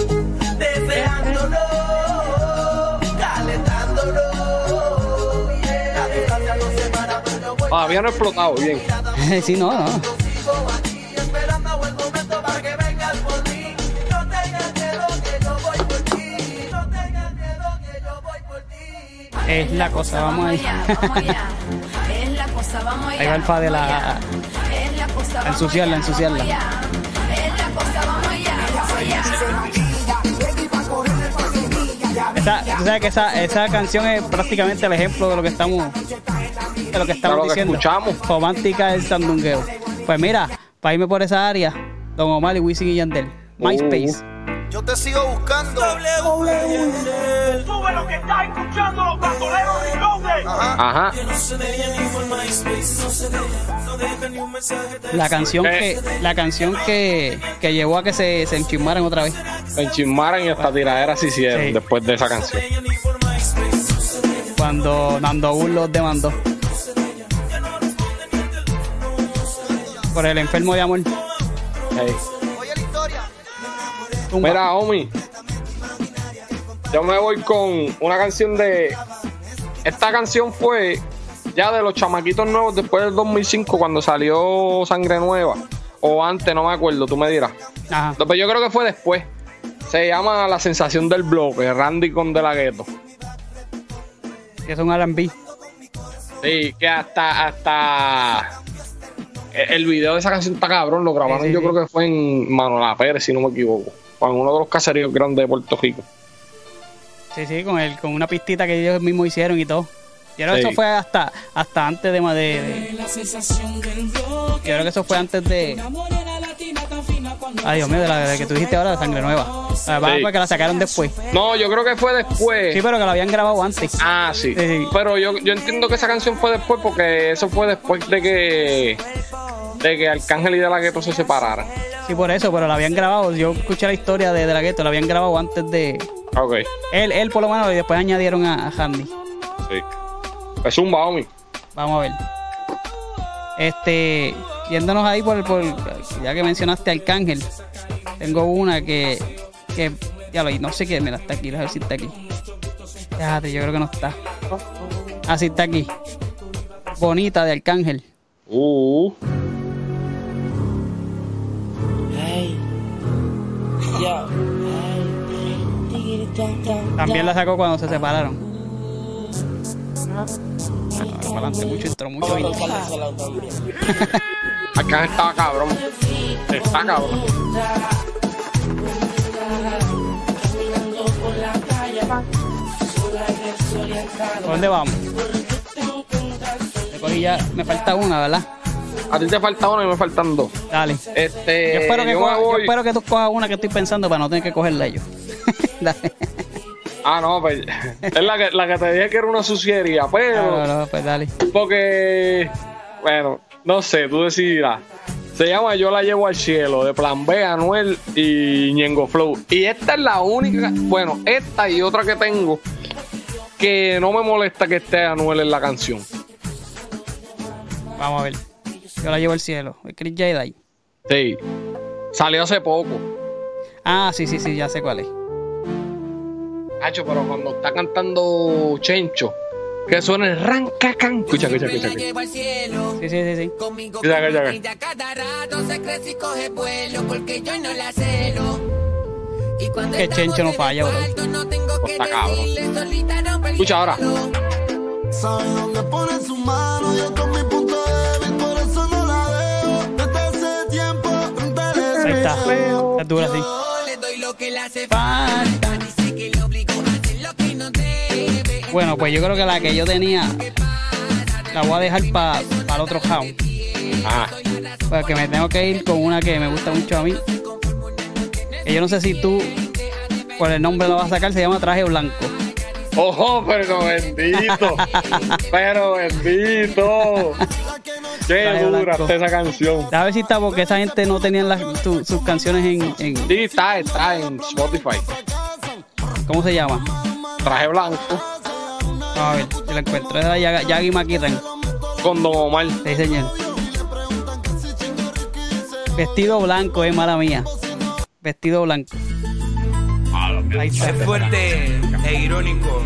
Todavía no ha explotado bien.
sí, no, no.
No. No.
Es la cosa, vamos ahí.
Es la cosa, vamos allá.
Ahí va el fa de la.
Es la cosa,
ensuciarla, ensuciarla.
Es la cosa, vamos allá.
Esa, tú sabes que esa, esa canción es prácticamente el ejemplo de lo que estamos de lo que estamos
lo que
diciendo.
escuchamos.
Romántica del sandungueo. Pues mira, para irme por esa área, Don Omar y Wisin y Yandel. MySpace.
Yo te sigo buscando.
Sube lo que está escuchando los bandoleros reloaded.
Ajá.
La canción
Eh.
que la canción que, que llevó a que se, se enchismaran otra vez.
Se enchismaran y hasta tiraderas se hicieron
Sí.
después de esa canción.
Cuando Nando Bull los demandó. Por el enfermo de amor.
Hey.
Tumba.
Mira, homie. Yo me voy con una canción de. Esta canción fue ya de los chamaquitos nuevos después del 2005 cuando salió Sangre Nueva. O antes, no me acuerdo, tú me dirás.
Ajá.
Pero yo creo que fue después. Se llama La Sensación del Bloque, Randy con De La Ghetto.
Que es un R&B.
Sí, que hasta, hasta el el video de esa canción está cabrón, lo grabaron
Sí, sí,
yo
sí.
creo que fue en Manuela Pérez, si no me equivoco. En uno de los caseríos grandes de Puerto Rico.
Sí, sí, con el, con una pistita que ellos mismos hicieron y todo. Yo creo que eso fue hasta, hasta antes de, de, de-. Yo creo que eso fue antes de. Ay, Dios mío, de la de que tú dijiste ahora, de Sangre Nueva. La verdad
Sí.
fue que la sacaron después.
No, yo creo que fue después.
Sí, pero que la habían grabado antes.
Ah, sí.
Sí, sí.
Pero yo, yo entiendo que esa canción fue después porque eso fue después de que de que Arcángel y De La Ghetto se separaran.
Sí, por eso, pero la habían grabado. Yo escuché la historia de, de la gueto, la habían grabado antes de.
Ok,
Él, él por lo menos, y después añadieron a, a Handy.
sí. Es un homie.
Vamos a ver. Este, yéndonos ahí por, por ya que mencionaste Arcángel, tengo una que, que ya lo no sé qué, mira, está aquí, a ver si está aquí. Fíjate, yo creo que no está. Ah, sí está aquí. Bonita de Arcángel.
Uh.
También la sacó cuando se separaron. Ah, para adelante, mucho intro, mucho intro.
Arcángel estaba cabrón. Está cabrón.
caminando por la calle
¿Por dónde vamos? Me cogí ya, me falta una, ¿verdad?
A ti te falta una y me faltan dos.
Dale.
Este,
Yo espero, que
yo me
coja- yo
voy-
espero que tú cojas una que estoy pensando para no tener que cogerla yo. Dale.
Ah, no, pues es la que, la que te dije que era una suciería, pero
No, no, no, pues dale.
porque, bueno, no sé, tú decidirás. Se llama Yo la llevo al cielo, de Plan B, Anuel y Ñengo Flow. Y esta es la única, bueno, esta y otra que tengo que no me molesta que esté Anuel en la canción.
Vamos a ver. Yo la llevo al cielo. El Chris Jedi.
Sí, salió hace poco.
Ah, sí, sí, sí, ya sé cuál es.
Hacho, pero cuando está cantando Chencho, que suena el rancacan. Escucha, escucha, escucha. escucha.
Sí, sí, sí, sí.
Conmigo
Ya,
cada rato se crece y coge vuelo porque yo no la celo. Y cuando
Que Chencho no falla, bro.
no tengo que
Escucha ahora.
hielo.
Sabe dónde pone su mano,
lo que no debe.
Bueno, pues yo creo que la que yo tenía la voy a dejar para el otro round.
Ah,
Porque me tengo que ir con una que me gusta mucho a mí. Que yo no sé si tú por el nombre lo vas a sacar, se llama Traje Blanco.
ojo, pero bendito. pero bendito. Qué dura está esa canción.
A ver si está porque esa gente no tenía las- su- sus canciones en, en-
Sí, está, está en Spotify.
¿Cómo se llama?
Traje blanco
Vamos a ver si la encuentro. Es de la Yag- Yagi Makiran.
con Don Omar.
Sí, señor. Vestido blanco, es mala mía. Vestido blanco. Ahí está.
Es fuerte e irónico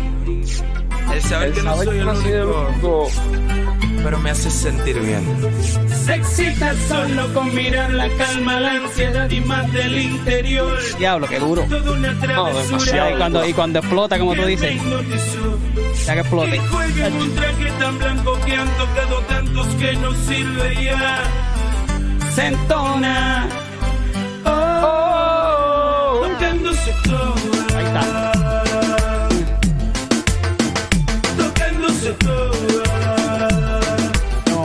el saber que no
Saber
soy
que
el
no soy el
único,
único.
Pero me hace sentir bien.
Se excita solo con mirar la calma, la ansiedad y más del interior.
Diablo, qué duro.
Una
demasiado.
Y cuando, y cuando explota, como tú dices, ya que explote.
Un traje tan blanco que han tocado tantos que no sirve ya. Se entona. Oh, tocándose toda.
Ahí está.
Tocándose toda.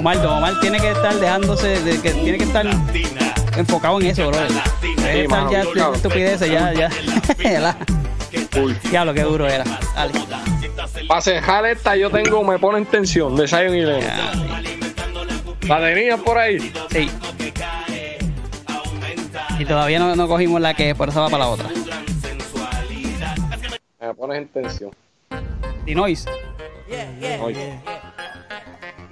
Omar, Don Omar tiene que estar dejándose, de, que tiene que estar enfocado en eso, bro. Debe estar
mano,
ya
claro.
estupideces, ya, ya. Diablo, qué duro era. Dale.
Para cejar esta, yo tengo, me pone en tensión de Zion y Lennon. ¿La tenías por ahí?
Sí. Y todavía no, no cogimos la que por eso va para la otra.
Me pones en tensión.
Dinois.
Oye.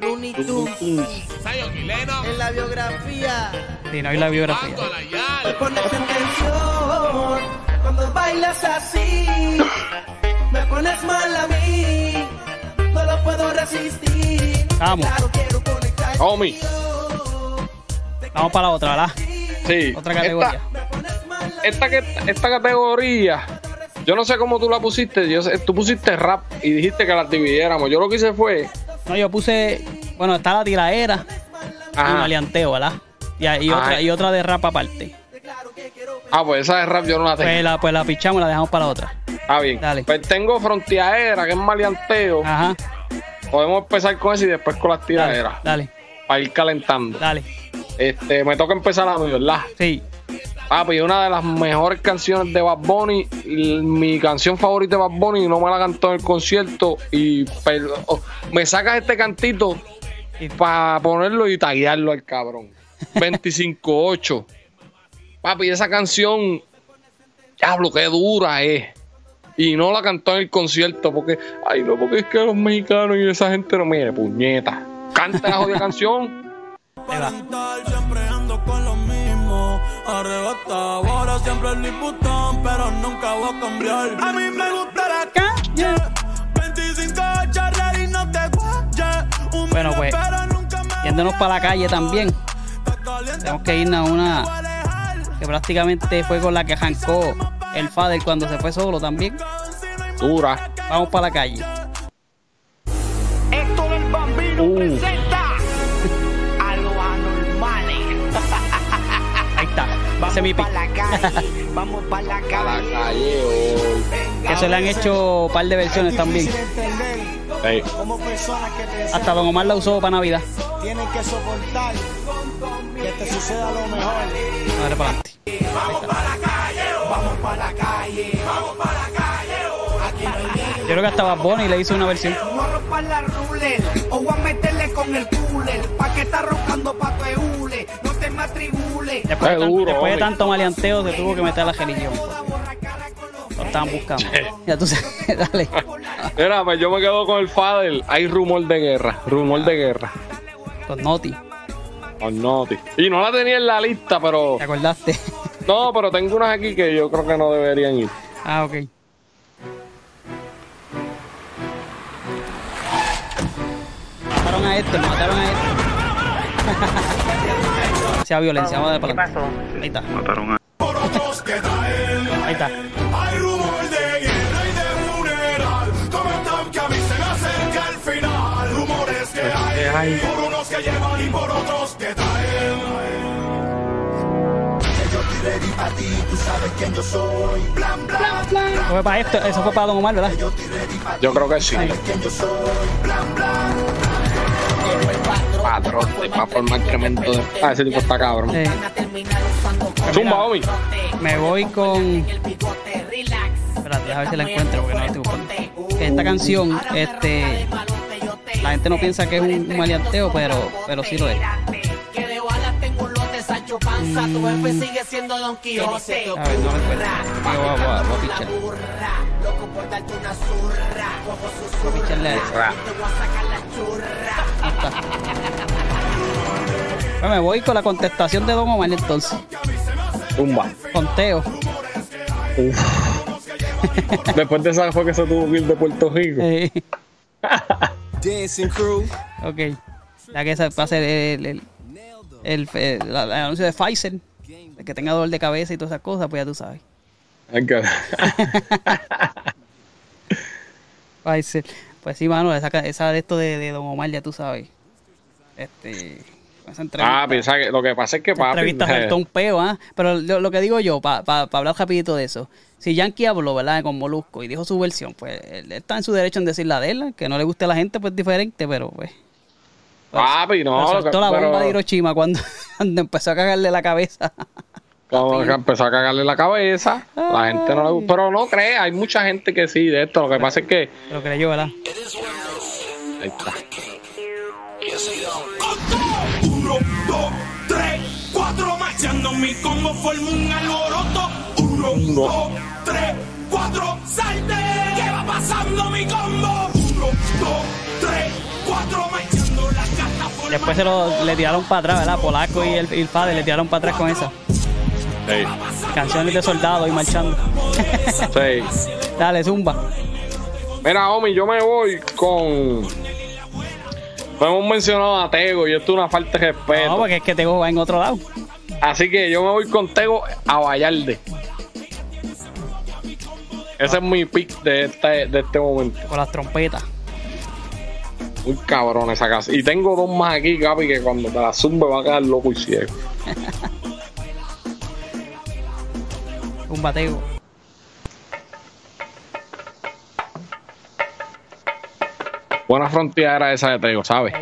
Looney Tunes. En la biografía.
Dinois la biografía.
Me pones en tensión cuando bailas así. Me pones mal a mí. No lo puedo resistir.
Vamos.
Claro, quiero conectar.
Homie.
Vamos para la otra, ¿verdad?
Sí.
Otra categoría.
Esta, esta, que- esta categoría, yo no sé cómo tú la pusiste. Yo sé- tú pusiste rap y dijiste que las dividiéramos. Yo lo que hice fue.
No, yo puse. Bueno, está la tiraera y
Ajá.
maleanteo, ¿verdad? Y, y otra, y otra de rap aparte.
Ah, pues esa de rap yo no la tengo.
Pues la, pues la pichamos y la dejamos para la otra.
Ah, bien.
Dale.
Pues tengo frontiaera, que es maleanteo.
Ajá.
Podemos empezar con eso y después con las
Dale,
tiraderas.
dale,
Para ir calentando.
dale.
Este, me toca empezar a mí, ¿verdad?
Sí.
Ah, pues una de las mejores canciones de Bad Bunny, mi canción favorita de Bad Bunny, no me la cantó en el concierto y pero, oh, me sacas este cantito para ponerlo y taguearlo al cabrón. 25-8. Papi, esa canción, diablo, qué dura es. Y no la cantó en el concierto porque, ay no, porque es que los mexicanos y esa gente no mire, puñeta. Canta la jodida canción.
Siempre ando con. Arrebatado, ahora siempre el putón, pero nunca voy a cambiar. A mí me gusta la calle. 25 charlar y no te guayes. Un
Bueno, pues, Yéndonos para la calle también. Tenemos que irnos a una que prácticamente fue con la que arrancó el Fader cuando se fue solo también.
Dura.
Vamos para la calle.
Esto del bambino
Uh.
presenta
está. Ese es mi pick.
Vamos para la calle, vamos para la calle.
Que se le han hecho un par de versiones también.
Sí.
Como personas que te
Hasta Don Omar la usó para Navidad.
tienen que soportar que te suceda lo mejor.
A ver, para adelante.
Vamos para la calle, vamos para la calle, vamos para la calle. Aquí no hay
Yo creo que hasta Bad Bunny le hizo una versión.
Vamos a romper la ruler o voy a meterle con el cooler. Pa' que está roncando pa' tu hule. No te
Después, de, después tanto maleanteo se tuvo que meter a la religión. Lo estaban buscando. Ya tú sabes, dale.
Mira, pues yo me quedo con el Fadel. Hay rumor de guerra, rumor de guerra.
Con Noti.
Oh, no, tío. Y no la tenía en la lista, pero.
¿Te acordaste?
No, pero tengo unas aquí que yo creo que no deberían ir.
Ah, ok. Mataron a este, mataron a este. Sea violencia, vamos a darle para adelante. Ahí está.
Mataron a.
Ahí está.
Hay rumor de guerra y de funeral. Comentan que a mí se me acerca el final. Rumores que hay, por unos que llevan y por otros que traen. Que yo estoy ready pa' ti, tú sabes quién yo soy. Blan, blan, blan.
Eso fue para esto, eso fue para Don Omar, ¿verdad?
Yo creo que sí.
Quién yo soy. Blan, blan.
Patrón, va a formar incremento de. Ah, ese tipo está cabrón.
Eh,
Zumba, homie.
me voy con. Espérate, a ver si la encuentro porque no la estoy buscando. Que esta canción, este. La gente no piensa que es un, un maleanteo, pero, pero sí lo es.
Panza. Tu jefe sigue siendo Don Quijote.
A ver, no encuentro. Yo voy a, voy a- voy a pichar.
Loco por darte una zurra. Cojo su
Voy a picharle a ese.
Te voy a sacar la churra.
Bueno, me voy con la contestación de Don Omar entonces.
Zumba.
Conteo.
Después de esa fue que se tuvo que ir de Puerto Rico.
Eh,
Dancing crew.
ok. Ya que esa pase el, el, el, el- el anuncio de Pfizer, de que tenga dolor de cabeza y todas esas cosas, pues ya tú sabes. Pfizer. Pues sí, mano, esa, esa de esto de, de Don Omar, ya tú sabes. Este. Esa entrevista.
Ah, piensa que lo que pasa es que papi.
entrevista
eh,
un peo, ¿ah? Pero lo, lo que digo yo, para hablar rapidito de eso. Si Yankee habló, ¿verdad? Con Molusco y dijo su versión, pues él está en su derecho en decir la de él. Que no le guste a la gente, pues diferente, pero pues...
Papi, no.
pero soltó la bomba
pero-
de Hiroshima cuando, cuando empezó a cagarle la cabeza.
Que empezó a cagarle la cabeza. La gente no le gusta. Pero no cree, hay mucha gente que sí de esto. Lo que pasa es que.
Lo creyó, ¿verdad?
Ahí está.
Uno, dos, tres, cuatro, marchando mi combo forma un alboroto. Uno, dos, tres, cuatro, salte. ¿Qué va pasando mi combo? Uno, dos, tres, cuatro, marchando.
Después se lo, le tiraron para atrás, ¿verdad? Polaco y el, y el padre le tiraron para atrás con esa.
Sí.
Canciones de soldados y marchando.
Sí.
Dale, zumba.
Mira, homie, yo me voy con. No hemos mencionado a Tego y esto es una falta de respeto.
No, porque es que Tego va en otro lado.
Así que yo me voy con Tego a Vallarde. Ese es mi pick de este, de este momento.
Con las trompetas.
Muy cabrón esa casa. Y tengo dos más aquí, Capi, que cuando te la zumbe va a quedar loco y ciego.
Un bateo.
Buena frontera esa de Tego, ¿sabes?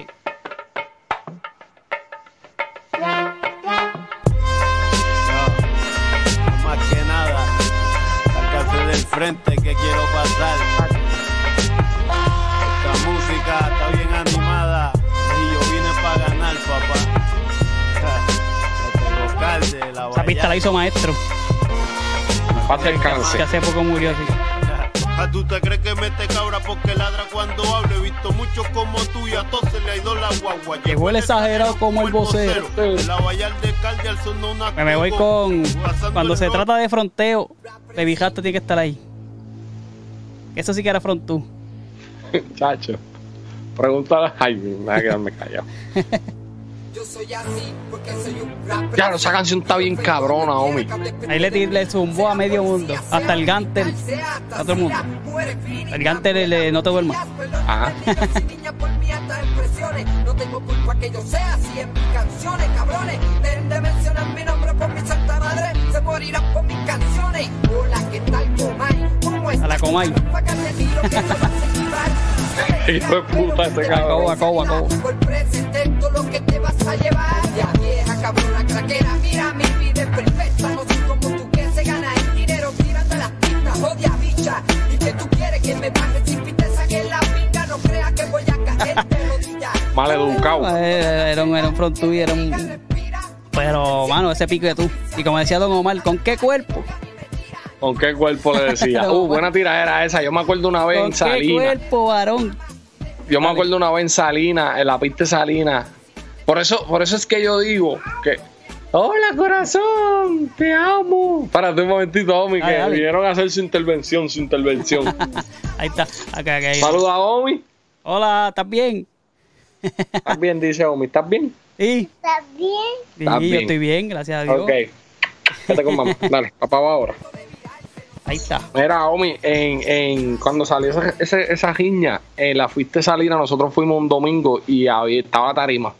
Más que nada, sacarte del frente que quiero la
Esa pista la hizo maestro.
Paz descanse.
Que hace poco murió así.
¿A tú te crees que mete cabra porque ladra cuando hablo? He visto muchos como tú y a todos se le ha ido la guagua.
Llegó el exagerado como el vocero.
De la Vallarde Calde al son de una
Me, me voy con. Cuando se trata de fronteo, Baby Rasta tiene que estar ahí. Eso sí que era frontú.
Chacho. Pregúntale. Ay, me voy a quedarme callado.
Yo soy así porque soy un.
Ya, esa canción está bien cabrona, homie.
Ahí le, le zumbó a medio mundo. Hasta el Gantel. A todo el mundo. El Gantel le, le- no te duermas.
Ajá.
niña por mí hasta expresiones. No tengo culpa que yo sea así en mis canciones, cabrones. Dejen de mencionar mi nombre por mi santa madre. Se morirán por mis canciones. Hola, ¿qué tal, Comay? ¿Cómo
A la Comay.
Hijo de puta ese
Acabo,
cabrón.
acabo, acabo.
Por presente todo lo que te vas a llevar. Ya vieja cabrona craquera, mira mi vida es perfecta. No soy como tú que se gana el dinero tirando las pintas, jodia bicha. Y que tú quieres que me baje sin pita, saque la pinga. No creas que voy a caer de rodillas.
Mal educado.
Eh, Era un, era un front era un. Pero, mano, ese pico de tú. Y como decía Don Omar, ¿con qué cuerpo?
¿Con qué cuerpo le decía? Uh, buena tiradera esa. Yo me acuerdo una vez
¿Con
en
qué
Salina.
cuerpo, varón?
Yo me acuerdo una vez en Salina, en la pista de Salina. Por eso, por eso es que yo digo que. Hola corazón, te amo. Espérate un momentito, Omi, que
dale.
vinieron a hacer su intervención, su intervención.
Ahí está. Acá, acá.
Saluda a Omi.
Hola, ¿estás bien?
¿Estás bien? Dice Omi, ¿estás bien?
Sí.
¿Estás bien?
Sí,
Estás
yo estoy bien, gracias a Dios.
Ok. Vete con mamá. Dale, papá va ahora.
Ahí está.
Mira, Omi, en, en, cuando salió esa, ese- esa riña, en la fuiste Salina, nosotros fuimos un domingo y había, estaba la tarima.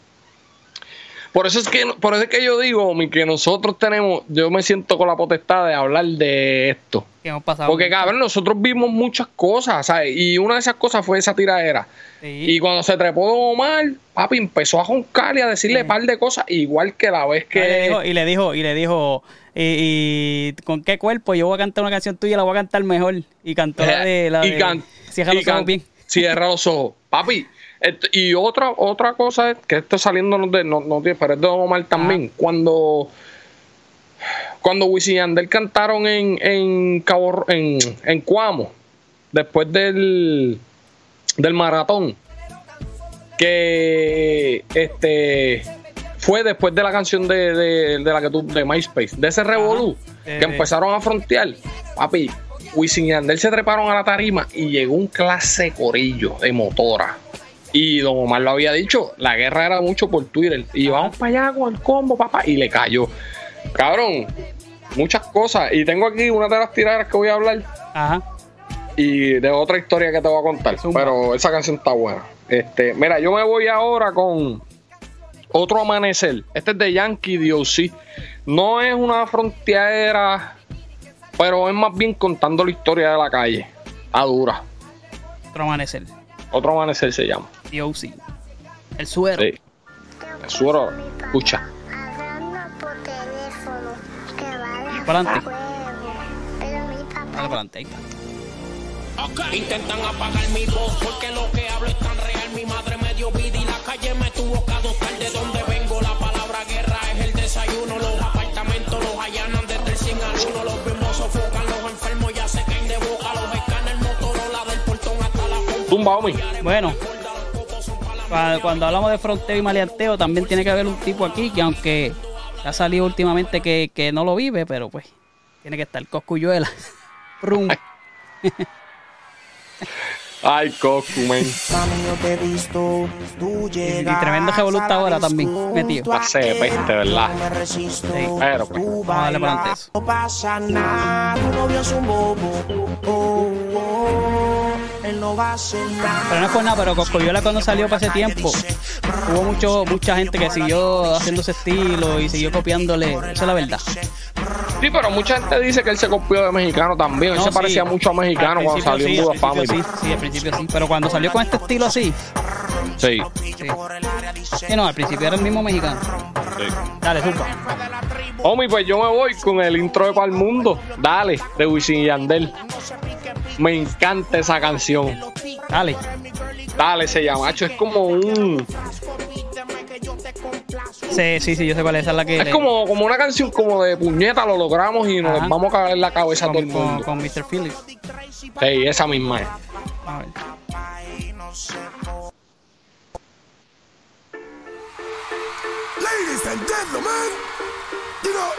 Por eso es que por eso es que yo digo, Omi, que nosotros tenemos, yo me siento con la potestad de hablar de esto.
¿Qué hemos pasado?
Porque, cabrón, nosotros vimos muchas cosas, ¿sabes? Y una de esas cosas fue esa tiradera. Y cuando se trepó Omar, papi, empezó a joncar y a decirle un par de cosas, igual que la vez
Y le
que...
dijo, y le dijo, y le dijo, y, y con qué cuerpo yo voy a cantar una canción tuya, la voy a cantar mejor. Y cantó la de la
y can-
Cierra
y
los ojos
can-
bien.
Cierra los ojos. Papi, esto- y otra otra cosa es que esto saliendo de, no, no pero es de Omar también. Cuando cuando Wisin y Yandel cantaron en, en Cabo en, en Cuamo, después del, del maratón, que este fue después de la canción de, de, de la que tú, de MySpace, de ese revolú,
Eh,
que empezaron a frontear, papi, Wisin y Yandel se treparon a la tarima y llegó un clase corillo de motora. Y Don Omar lo había dicho, la guerra era mucho por Twitter. Y vamos para allá con el combo, papá. Y le cayó. Cabrón, muchas cosas. Y tengo aquí una de las tiraderas que voy a hablar.
Ajá.
Y de otra historia que te voy a contar. Pero esa canción está buena. Este, mira, yo me voy ahora con otro amanecer. Este es de Yankee DOC. No es una frontera, pero es más bien contando la historia de la calle. A dura.
Otro amanecer.
Otro amanecer se llama.
DOC. El suero.
Sí. El suero, escucha.
Para adelante. Dale para adelante. Ahí está.
Intentan apagar mi voz porque lo que hablo es tan real. Mi dio vida y la calle me tuvo que adoptar. De donde vengo, la palabra guerra es el desayuno. Los apartamentos los allanan desde el 100 al 1. Los mismos sofocan, los enfermos ya se caen de boca. Los escanes, el Motorola del portón hasta la pompa.
Tumba, Omi.
Bueno, cua- cuando hablamos de fronteo y maleanteo, también tiene que haber un tipo aquí que aunque ha salido últimamente que, que no lo vive, pero pues tiene que estar Coscuyuela. Rum.
Ay, Coscu, men.
Mami, yo te he visto, tú
Y,
llegas
y tremendo revoluta ahora también, metido.
Pase de peste, ¿verdad?
No me resisto.
Pero, pues.
Tú
Vamos a darle para eso.
No pasa nada, tu novio es un bobo. Oh, oh,
Pero no es por nada, pero Coscuyuela cuando salió para ese tiempo, hubo mucho, mucha gente que siguió haciendo ese estilo y siguió copiándole. Esa es la verdad.
Sí, pero mucha gente dice que él se copió de mexicano también. Él
No,
se
sí.
parecía mucho a mexicano
Al
cuando salió
sí,
en Duda Family.
Sí, sí, al principio sí. Pero cuando salió con este estilo así,
Sí.
sí. Sí, no, al principio era el mismo mexicano. Dale, zumba.
Homie, pues yo me voy con el intro de Pal Mundo. Dale, de Wisin y Yandel. Me encanta esa canción.
Dale.
Dale, se llama. Hacho, es como un.
Sí, sí, sí, yo sé cuál es. Esa es la que.
Es como, como una canción como de puñeta, lo logramos y nos
Ajá.
vamos a cagar en la cabeza a todo el
con,
mundo.
con Mr. Phillips.
Sí, esa misma es.
A ver.
Ladies and gentlemen, you know,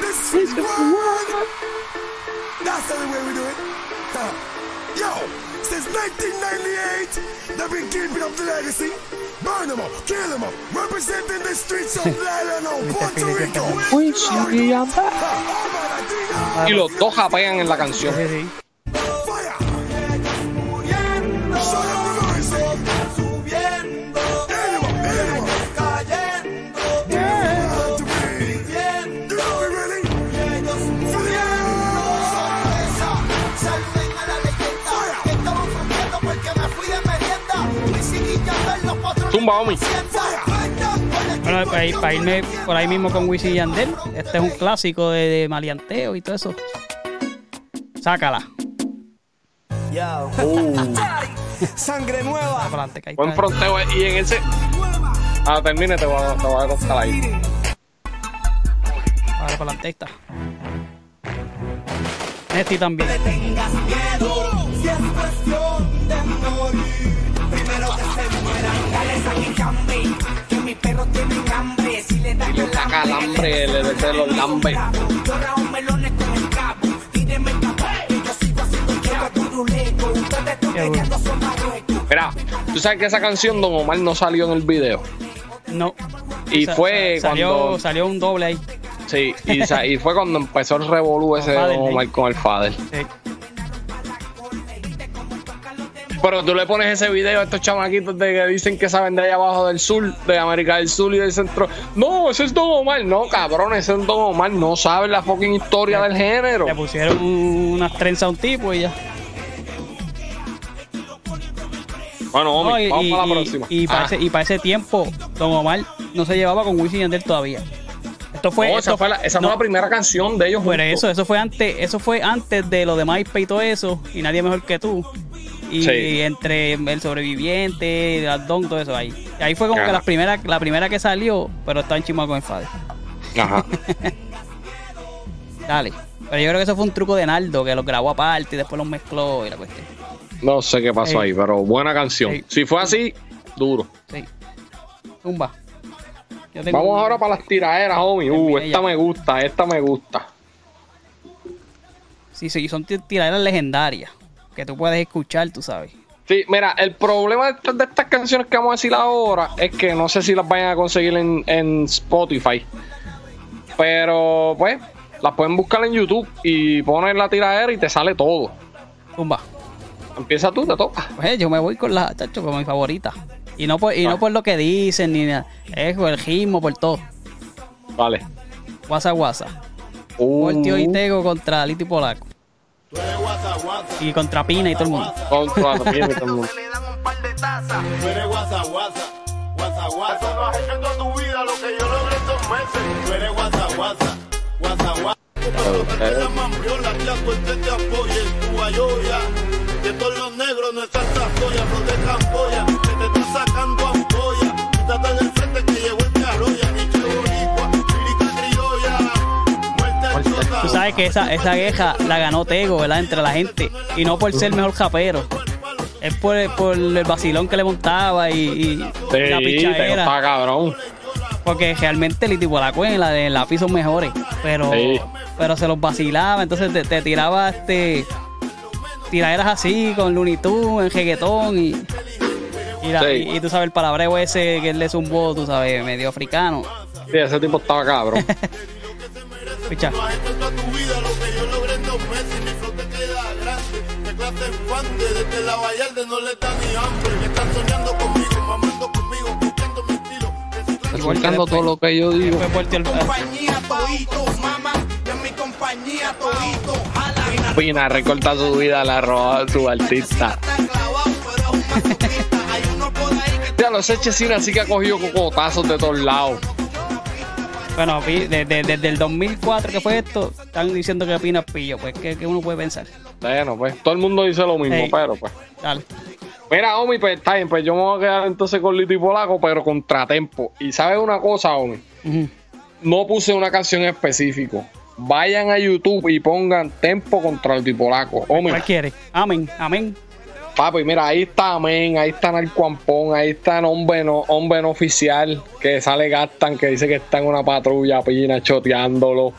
this is one. That's the way we do it. Yo, since 1998, they've been keeping up the legacy. Burn them up, kill them up, representing the streets of Puerto Rico.
Y los dos japean en la canción. Zumba, homie.
Bueno, para, ir- para irme por ahí mismo con Wisin y Yandel, este es un clásico de, de maleanteo y todo eso. Sácala.
Sangre nueva.
Para adelante, que ahí
Buen
está.
fronteo. eh, Y en ese. Ah, termine, te voy a, te voy a contar ahí.
Ahora para adelante, ahí está. Nesti también.
tengas miedo, si es cuestión de Si le
saca el hambre, le los lambes. Mira, tú sabes que esa canción Don Omar no salió en el video.
No.
Y
Sa-
fue
sa- salió,
cuando.
salió un doble ahí.
Sí, y, y fue cuando empezó el revolú ese de Don Omar con el Fader.
Sí.
Pero tú le pones ese video a estos chamaquitos de que dicen que saben de allá abajo del sur, de América del Sur y del centro. No, ese es Don Omar. No, cabrón, ese es Don Omar. No sabe la fucking historia del género.
Le pusieron un- unas trenzas a un tipo y ya.
Bueno, homie,
No,
vamos
y-
para la próxima.
y para
Ah.
ese, y para ese tiempo, Don Omar no se llevaba con Wisin y Yandel todavía. Esto fue.
No,
esto
esa fue la, esa
no,
fue la primera canción de ellos. Juntos.
eso, eso fue antes, eso fue antes de lo de MySpace y todo eso, y nadie mejor que tú. Y
Sí.
entre el sobreviviente, el don, todo eso ahí. Ahí fue como
Ajá.
que la primera, la primera que salió, pero está en Chima con el Fader.
Ajá.
Dale. Pero yo creo que eso fue un truco de Naldo, que los grabó aparte y después los mezcló y la cuestión.
No sé qué pasó
Ey.
ahí, pero buena canción.
Ey.
Si fue así, duro.
Sí. Tengo
Vamos ahora para las tiraderas, homie. Uh, esta
ya.
me gusta, esta me gusta.
Sí, sí, son ti- tiraderas legendarias que tú puedes escuchar, tú sabes.
Sí, mira, el problema de estas, de estas canciones que vamos a decir ahora es que no sé si las vayan a conseguir en, en Spotify. Pero, pues, las pueden buscar en YouTube y ponen la tiradera y te sale todo.
Zumba.
Empieza tú, te toca.
Pues yo me voy con la, chacho, con mi favorita. Y no por, y
Ah.
no por lo que dicen ni nada. Es por el ritmo, por todo.
Vale.
Guasa guasa.
Uh,
Portio y Tego contra Lito y Polaco. Y contra Pina y todo el mundo.
contra también, todo el mundo.
Tú eres guasa guasa, guasa guasa. Eso Tú
sabes que esa, esa queja la ganó Tego, ¿verdad? Entre la gente. Y no por ser mejor japero. Es por, por el vacilón que le montaba y, y la
Sí, te
pichadera.
está cabrón.
Porque realmente Polaco en la de lápiz son mejores. Pero,
Sí.
pero se los vacilaba. Entonces te, te tiraba este tiraderas así con Looney Tunes, en reggaetón y, y, la-
Sí.
y- y tú sabes el palabreo ese que él le zumbó, tú sabes, medio africano.
Sí, ese tipo estaba cabrón.
Estilo.
Explicando todo lo que yo digo. Pina recorta su vida, la roba su artista. Ya los sí que ha cogido cocotazos de todos lados.
Bueno, pi- de- de- desde el 2004 que fue esto, están diciendo que Pina pillo. Pues, ¿qué, qué uno puede pensar?
Bueno, pues todo el mundo dice lo mismo,
Ey.
pero pues.
Dale.
Mira, Omi, pues está bien, pues yo me voy a quedar entonces con Lito y Polaco, pero contratempo. Y sabes una cosa, Omi, no puse una canción en específico. Vayan a YouTube y pongan Tempo contra Lito y Polaco. Omi,
¿Cuál quiere? Amén,
papi, mira, ahí está Amén, ahí está Narcuampón, ahí está hombre no, hombre no oficial, que sale Gastan, que dice que está en una patrulla, pina, choteándolo.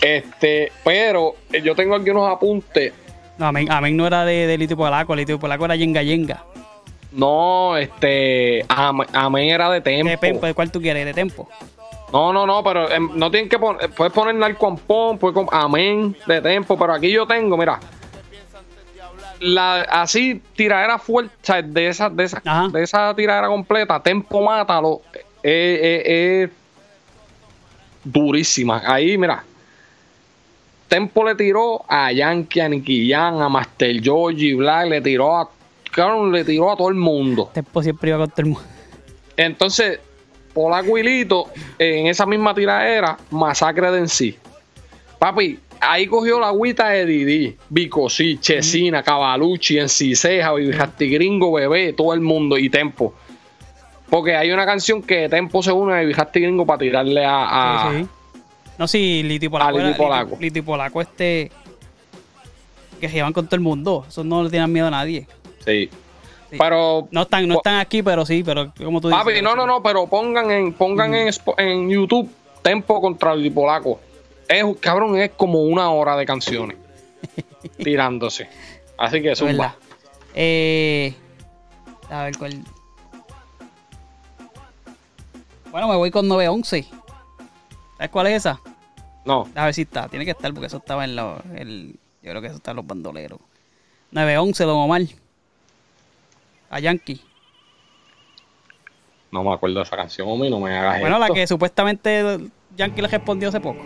Este, pero eh, yo tengo aquí unos apuntes.
No, amén, amén no era de, de Lito y Polaco, Lito y Polaco era Yenga Yenga.
No, este, Am- Amén era de Tempo.
¿De Pempo? ¿De cuál tú quieres? ¿De Tempo?
No, no, no, pero em, no tienen que poner, puedes poner Narcuampón, puedes Amén de Tempo, pero aquí yo tengo, mira, la así tiradera fuerte, o sea, de esa, de esa, de esa tiradera completa, Tempo Mátalo, es es- es durísima. Ahí, mira. Tempo le tiró a Yankee, a Nicky a Master Georgie, Black, le tiró a. Cabrón, le tiró a todo el mundo.
Tempo siempre iba con todo el mundo.
Entonces, Polaco y Lito, en esa misma tiradera, masacre de en sí. Papi, ahí cogió la agüita de Didi, Bicosí, Chesina, Cavalucci, Enciseja, Gringo, Bebé, todo el mundo y Tempo. Porque hay una canción que Tempo se une a Bijasti Gringo para tirarle a. a-
Sí, sí. No, sí, Liti Polaco.
A Liti Polaco.
Liti- Polaco, este. Que se llevan con todo el mundo. Eso no le tienen miedo a nadie.
Sí. Pero.
No están, no están aquí, pero sí, pero como tú dices.
Papi, no, no, no, pero pongan en, pongan en YouTube Tempo contra el Polaco. Es, cabrón, es como una hora de canciones tirándose. Así que
Es verdad.
zumba.
Eh, a ver cuál. Bueno, me voy con 911. ¿Sabes cuál es esa?
No.
A ver si está. Tiene que estar porque eso estaba en los. el- yo creo que eso está en los bandoleros. 911, Don Omar. A Yankee.
No me acuerdo de esa canción, homie, no me hagas
Bueno, la
esto.
que supuestamente Yankee le respondió hace poco.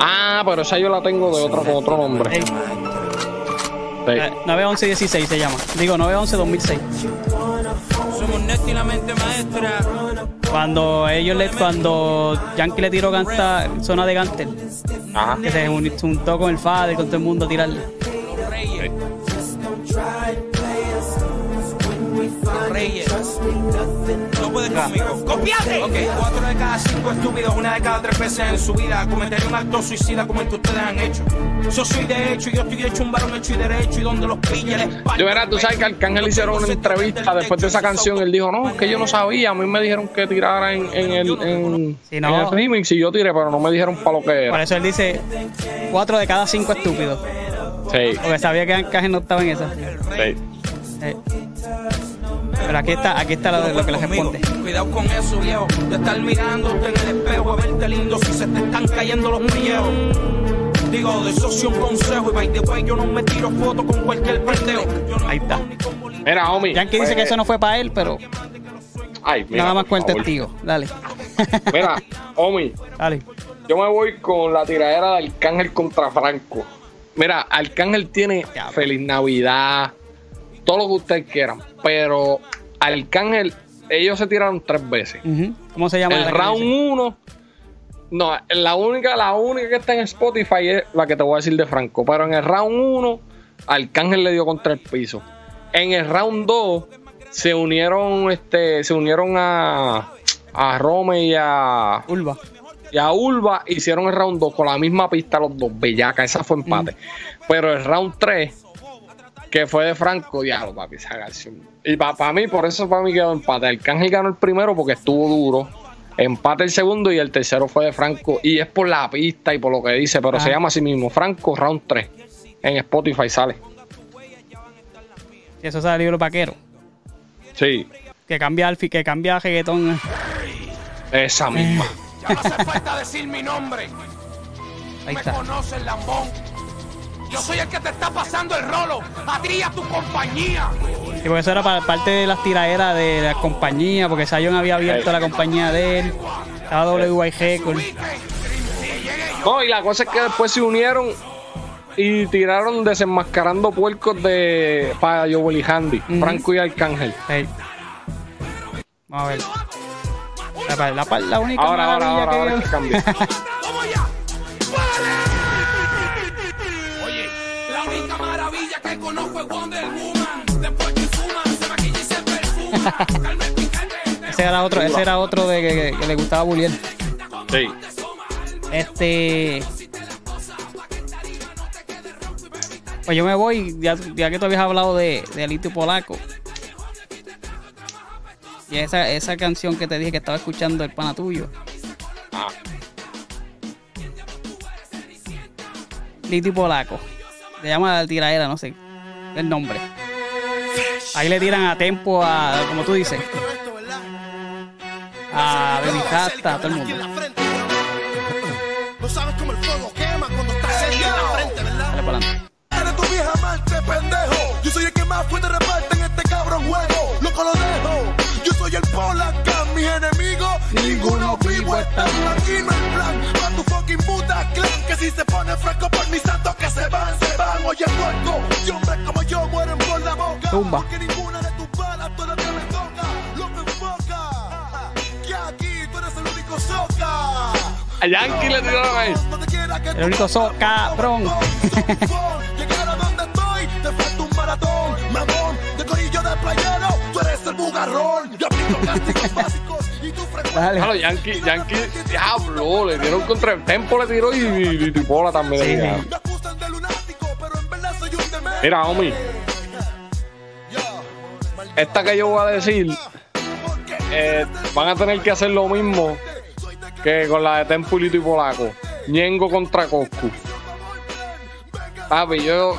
Ah, pero esa yo la tengo de otro, con otro nombre. Sí.
Eh, 911-16 se llama. Digo, 911-2006.
Somos y la mente maestra.
Cuando ellos le, cuando Yankee le tiró canta zona de Gantel.
Ajá.
Que se juntó con el Fader, con todo el mundo a tirarle.
Los Reyes. No puedes conmigo. ¡Copiate! Ok, cuatro de cada cinco estúpidos, una de cada tres veces en su vida cometería un acto suicida como el que ustedes han hecho. Yo soy de hecho y yo estoy hecho un varón hecho y derecho y donde los pilla les
Yo era, tú sabes que Arcángel hicieron una entrevista después de esa canción. Él dijo, no, es que yo no sabía. A mí me dijeron que tirara en, en el, en,
Sí, no.
en el remix y yo tiré, pero no me dijeron para lo que
Por
era.
eso él dice 4 de cada 5 estúpidos.
Sí,
Porque sabía que Ancaje no estaba en esa.
sí.
Eh. Pero aquí está, aquí está lo, lo que le responde.
Cuidado con eso, viejo. De estar mirándote en el espejo a verte lindo si se te están cayendo los pellejos. Digo, de socio un consejo y by the way, yo no me tiro fotos con cualquier pendejo. No
Ahí está.
Mira, homie.
Yankee dice que eso no fue para él, pero
Ay, mira,
nada más con el testigo. Dale.
Mira, homie.
Dale.
Yo me voy con la tiradera de Arcángel contra Franco. Mira, Arcángel tiene Feliz Navidad, todo lo que ustedes quieran, pero Arcángel, ellos se tiraron tres veces.
¿Cómo se llama?
El round
dice?
1, no, la única, la única que está en Spotify es la que te voy a decir de Franco, pero en el round 1, Arcángel le dio contra el piso. En el round 2 se unieron, este, se unieron a, a Rome y a
Ulva.
y a Ulva hicieron el round 2 con la misma pista los dos, bellaca, esa fue empate. Pero el round 3, que fue de Franco, diablo, papi, esa canción. Y para mí, por eso para mí quedó empate. El Cángel ganó el primero porque estuvo duro. Empate el segundo y el tercero fue de Franco. Y es por la pista y por lo que dice, pero
Ah.
se llama así mismo, Franco Round 3. En Spotify sale.
Y eso sale el libro vaquero.
Sí,
Que cambia alfi, que cambia reggaetón.
esa misma.
Ya no hace falta decir mi nombre.
Ahí
me
está.
conoces, lambón. Yo soy el que te está pasando el rolo. A ti y a tu compañía.
Sí, porque eso era pa- parte de las tiraderas de la compañía, porque Zion había abierto la compañía de él. Estaba WY Records.
No, y la cosa es que después se unieron y tiraron desenmascarando puercos de para Joel y Handy, Franco y Arcángel.
Vamos a ver. La, la- única
Ahora, ahora, ahora,
que
ahora que
ese era otro, ese era otro de que, que- que le gustaba Bullier.
Sí.
Este. Pues yo me voy, ya, ya que tú habías hablado de, de Polaco. Y esa, esa canción que te dije que estaba escuchando el pana tuyo.
Ah.
Polaco. Se llama la tiradera, no sé el nombre. Ahí le tiran a tempo a, como tú dices. A Baby a todo el mundo.
No sabes cómo el fuego quema cuando estás en la frente, ¿verdad?
Dale para adelante.
Eres tu vieja amante, pendejo. Yo soy el que más fuerte reparte en este cabrón juego. Loco lo dejo. Yo soy el polaca, mis enemigos, ninguno vivo está. Aquí no hay plan, pa' tu fucking puta clan. Que si se pone fresco por mis santos, que se van, se van. Oye, puerco, y hombres como yo mueren por la boca.
Tumba.
Porque ninguna de tus balas todavía
me toca. Lo que enfoca, que aquí tú eres
el único soca. A
Yankee le tiró la vez. El único soca, cabrón. maratón. Mamón, de corillo de playero, tú eres el bugarrón. Yo aplico cástigos básicos y tú
Dale.
Claro, Yankee, Yankee, diablo, le dieron contra el tempo, le tiró y, y, y también le
Sí,
tiraron.
sí.
me acusan de lunático, pero en verdad soy un demente.
Mira, homie, esta que yo voy a decir, eh, van a tener que hacer lo mismo que con la de Tempulito y Polaco. Ñengo contra Coscu. Papi, yo.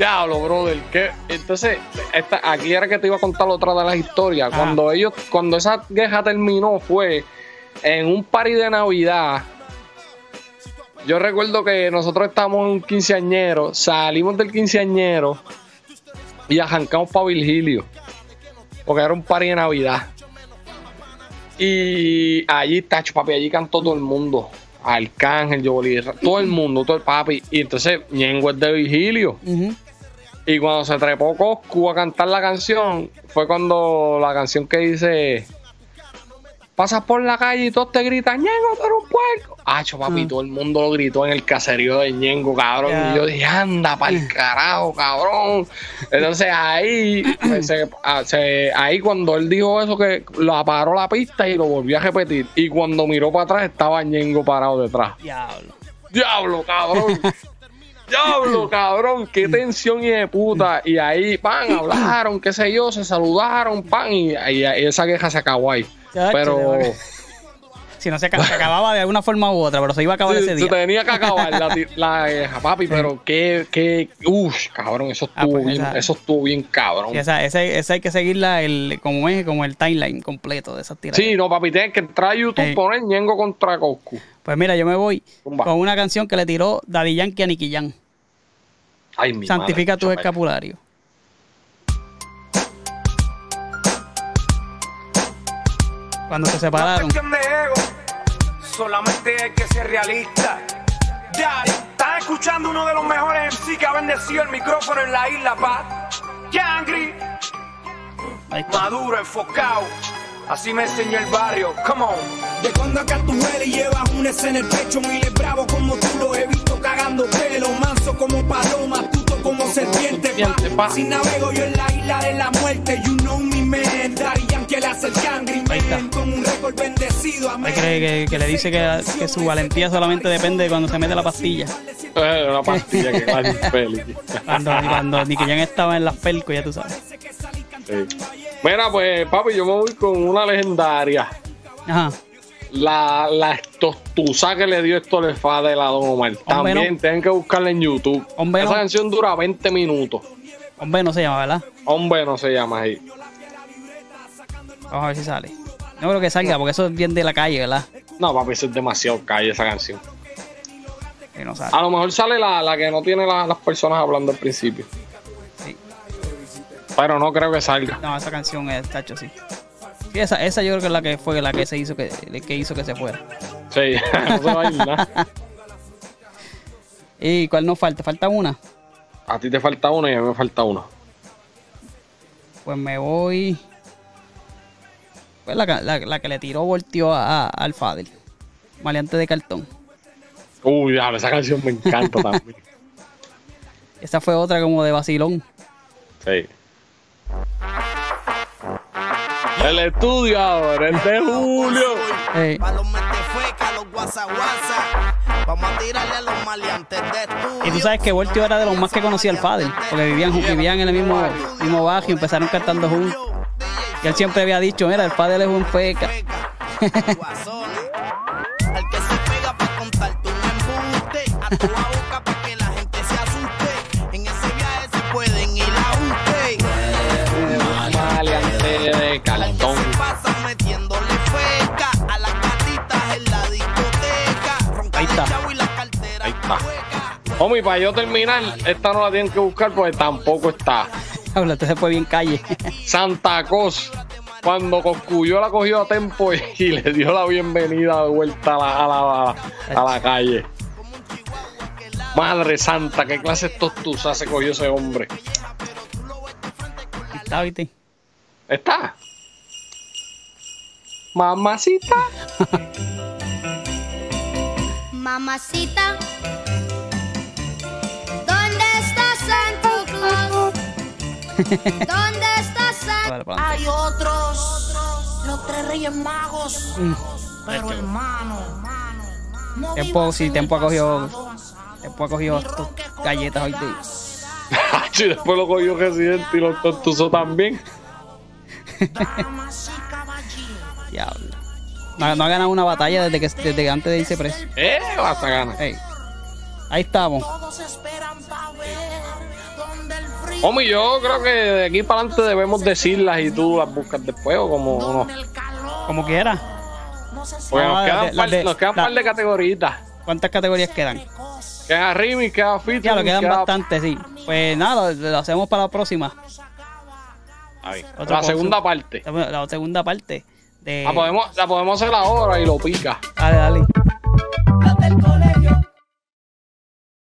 Diablo, brother. que Entonces, esta, aquí era que te iba a contar otra de las historias.
Ah.
Cuando ellos, cuando esa queja terminó, fue en un party de Navidad. Yo recuerdo que nosotros estábamos en un quinceañero, salimos del quinceañero y arrancamos para Virgilio. Porque era un party de Navidad. Y allí, tacho, papi, allí cantó todo el mundo. Arcángel, Jobolí, todo el mundo, todo el papi. Y entonces, Ñengo es de Virgilio.
Ujú.
Y cuando se trepó Coscu a cantar la canción, fue cuando la canción que dice: Pasas por la calle y todos te gritan: Ñengo, tú eres un puerco. Acho, papi,
Ah.
todo el mundo lo gritó en el caserío de Ñengo, cabrón. Y yo dije: Anda, pa'l carajo, cabrón. Entonces ahí, pues, se- ah, se- ahí cuando él dijo eso, que lo paró la pista y lo volvió a repetir. Y cuando miró para atrás, estaba Ñengo parado detrás.
Diablo.
Diablo, cabrón. Diablo, cabrón, qué tensión y de puta. Y ahí, pan, hablaron, qué sé yo, se saludaron, pan, y, y- y esa queja se acabó ahí.
Chacho,
Pero
Si no se, aca- se acababa de alguna forma u otra, pero se iba a acabar
se,
ese
se
día.
tenía que acabar la, la queja, papi, pero qué, qué, uff, cabrón, eso
Ah,
estuvo
pues,
bien,
esa-
eso estuvo bien cabrón.
Esa, esa, esa hay que seguirla el, como es, como el timeline completo de esas tiradas.
Sí, no, papi, tienes que entrar a YouTube,
Sí.
poner Ñengo contra Coscu.
Pues mira, yo me voy con una canción que le tiró Daddy Yankee a Nicky Jam.
Ay, mi
Santifica
madre,
tu escapulario. Cuando se separaron.
solamente hay que ser realista. Ya, estás escuchando uno de los mejores MC que ha bendecido el micrófono en la isla, pa. Yangri, maduro, enfocado. Así me enseñó el barrio, come on.
De cuando acá tú eres y llevas un S en el pecho, miles bravo como tú lo he visto cagando pelo, manso como paloma, astuto como serpiente,
Serpiente,
pa.
pa.
Si navego yo en la isla de la muerte, you know me man, Daddy Yankee le hace el cangri
Ahí está.
man, con un récord bendecido, amén.
que, que, que le dice que, que su valentía solamente depende de cuando se mete la pastilla.
Eh, una pastilla que va feliz.
Cuando, cuando Nicky Jam estaba en las pelcos, ya tú sabes.
Sí. Mira, pues, papi, yo me voy con una legendaria.
Ajá.
La, la que le dio esto le fa de la Don Omar.
Hombre,
También
no.
tienen que buscarla en YouTube.
Hombre,
Esa
no.
canción dura 20 minutos.
Hombre, no se llama, ¿verdad?
Hombre, no se llama ahí.
Vamos a ver si sale. No creo que salga, porque eso es bien de la calle, ¿verdad?
No, papi, eso es demasiado calle esa canción.
Que no sale.
A lo mejor sale la, la que no tiene la- las personas hablando al principio.
Sí.
Pero no creo que salga.
No, esa canción es tacho, sí. Sí, esa, esa yo creo que es la que fue la que se hizo que, que hizo que se fuera.
Sí, no se va a ir nada.
¿Y cuál nos falta? ¿Falta una?
A ti te falta uno y a mí me falta uno.
Pues me voy. Pues la, la- la que le tiró volteó a, a- al Fadel. Maleante de cartón.
Uy, esa canción me encanta también.
Esa fue otra como de vacilón.
Sí. El estudio ahora, el de Julio.
Pa' los metefecas, los guasa guasa. Vamos a tirarle a los maleantes de estudio.
y tú sabes que Voltio era de los más que conocía al Fadel. Porque vivían, vivían en el mismo, mismo barrio y empezaron cantando juntos. Y él siempre había dicho, mira, el Fadel es un feca.
Al que se pega pa' contarte un embuste. A tu boca pa' que la gente se asuste. En ese viaje se pueden ir a un
Maleante de
Al que
cartón.
se pasa metiéndole feca. A las gatitas en la discoteca.
Está.
el chavo y la cartera.
Ahí está. Homie, para yo terminar, esta no la tienen que buscar porque tampoco está.
Habla, entonces fue bien calle.
Santa Cos, cuando Coscuyo la cogió a tempo y, y le dio la bienvenida de vuelta a la, a la, a la calle. Madre santa, qué clase de tostuza se cogió ese hombre.
Está, ¿viste?
¿Está? Mamacita.
Mamacita, ¿Dónde está Santa
Hay otros, los tres reyes magos.
Mm.
Pero hermano, no
Tiempo, sí, tiempo ha cogido. Tiempo ha cogido galletas hoy día.
y después lo cogió Resident y lo contusó también.
Diablo. No, no ha ganado una batalla desde que, desde que antes de irse preso.
Eh, vas a ganar.
Ahí estamos.
Homie, yo creo que de aquí para adelante debemos decirlas y tú las buscas después o como no.
Como quiera.
Porque nos
Ah,
quedan,
de-
par,
de-
nos quedan
la-
par de categoritas.
¿Cuántas categorías quedan?
Queda remix, queda featuring,
Ya lo quedan
queda-
bastantes, sí. Pues nada, lo, lo hacemos para la próxima.
Ahí. La segunda parte.
La, la segunda parte de.
La podemos, la podemos hacer ahora y lo pica.
Dale, dale.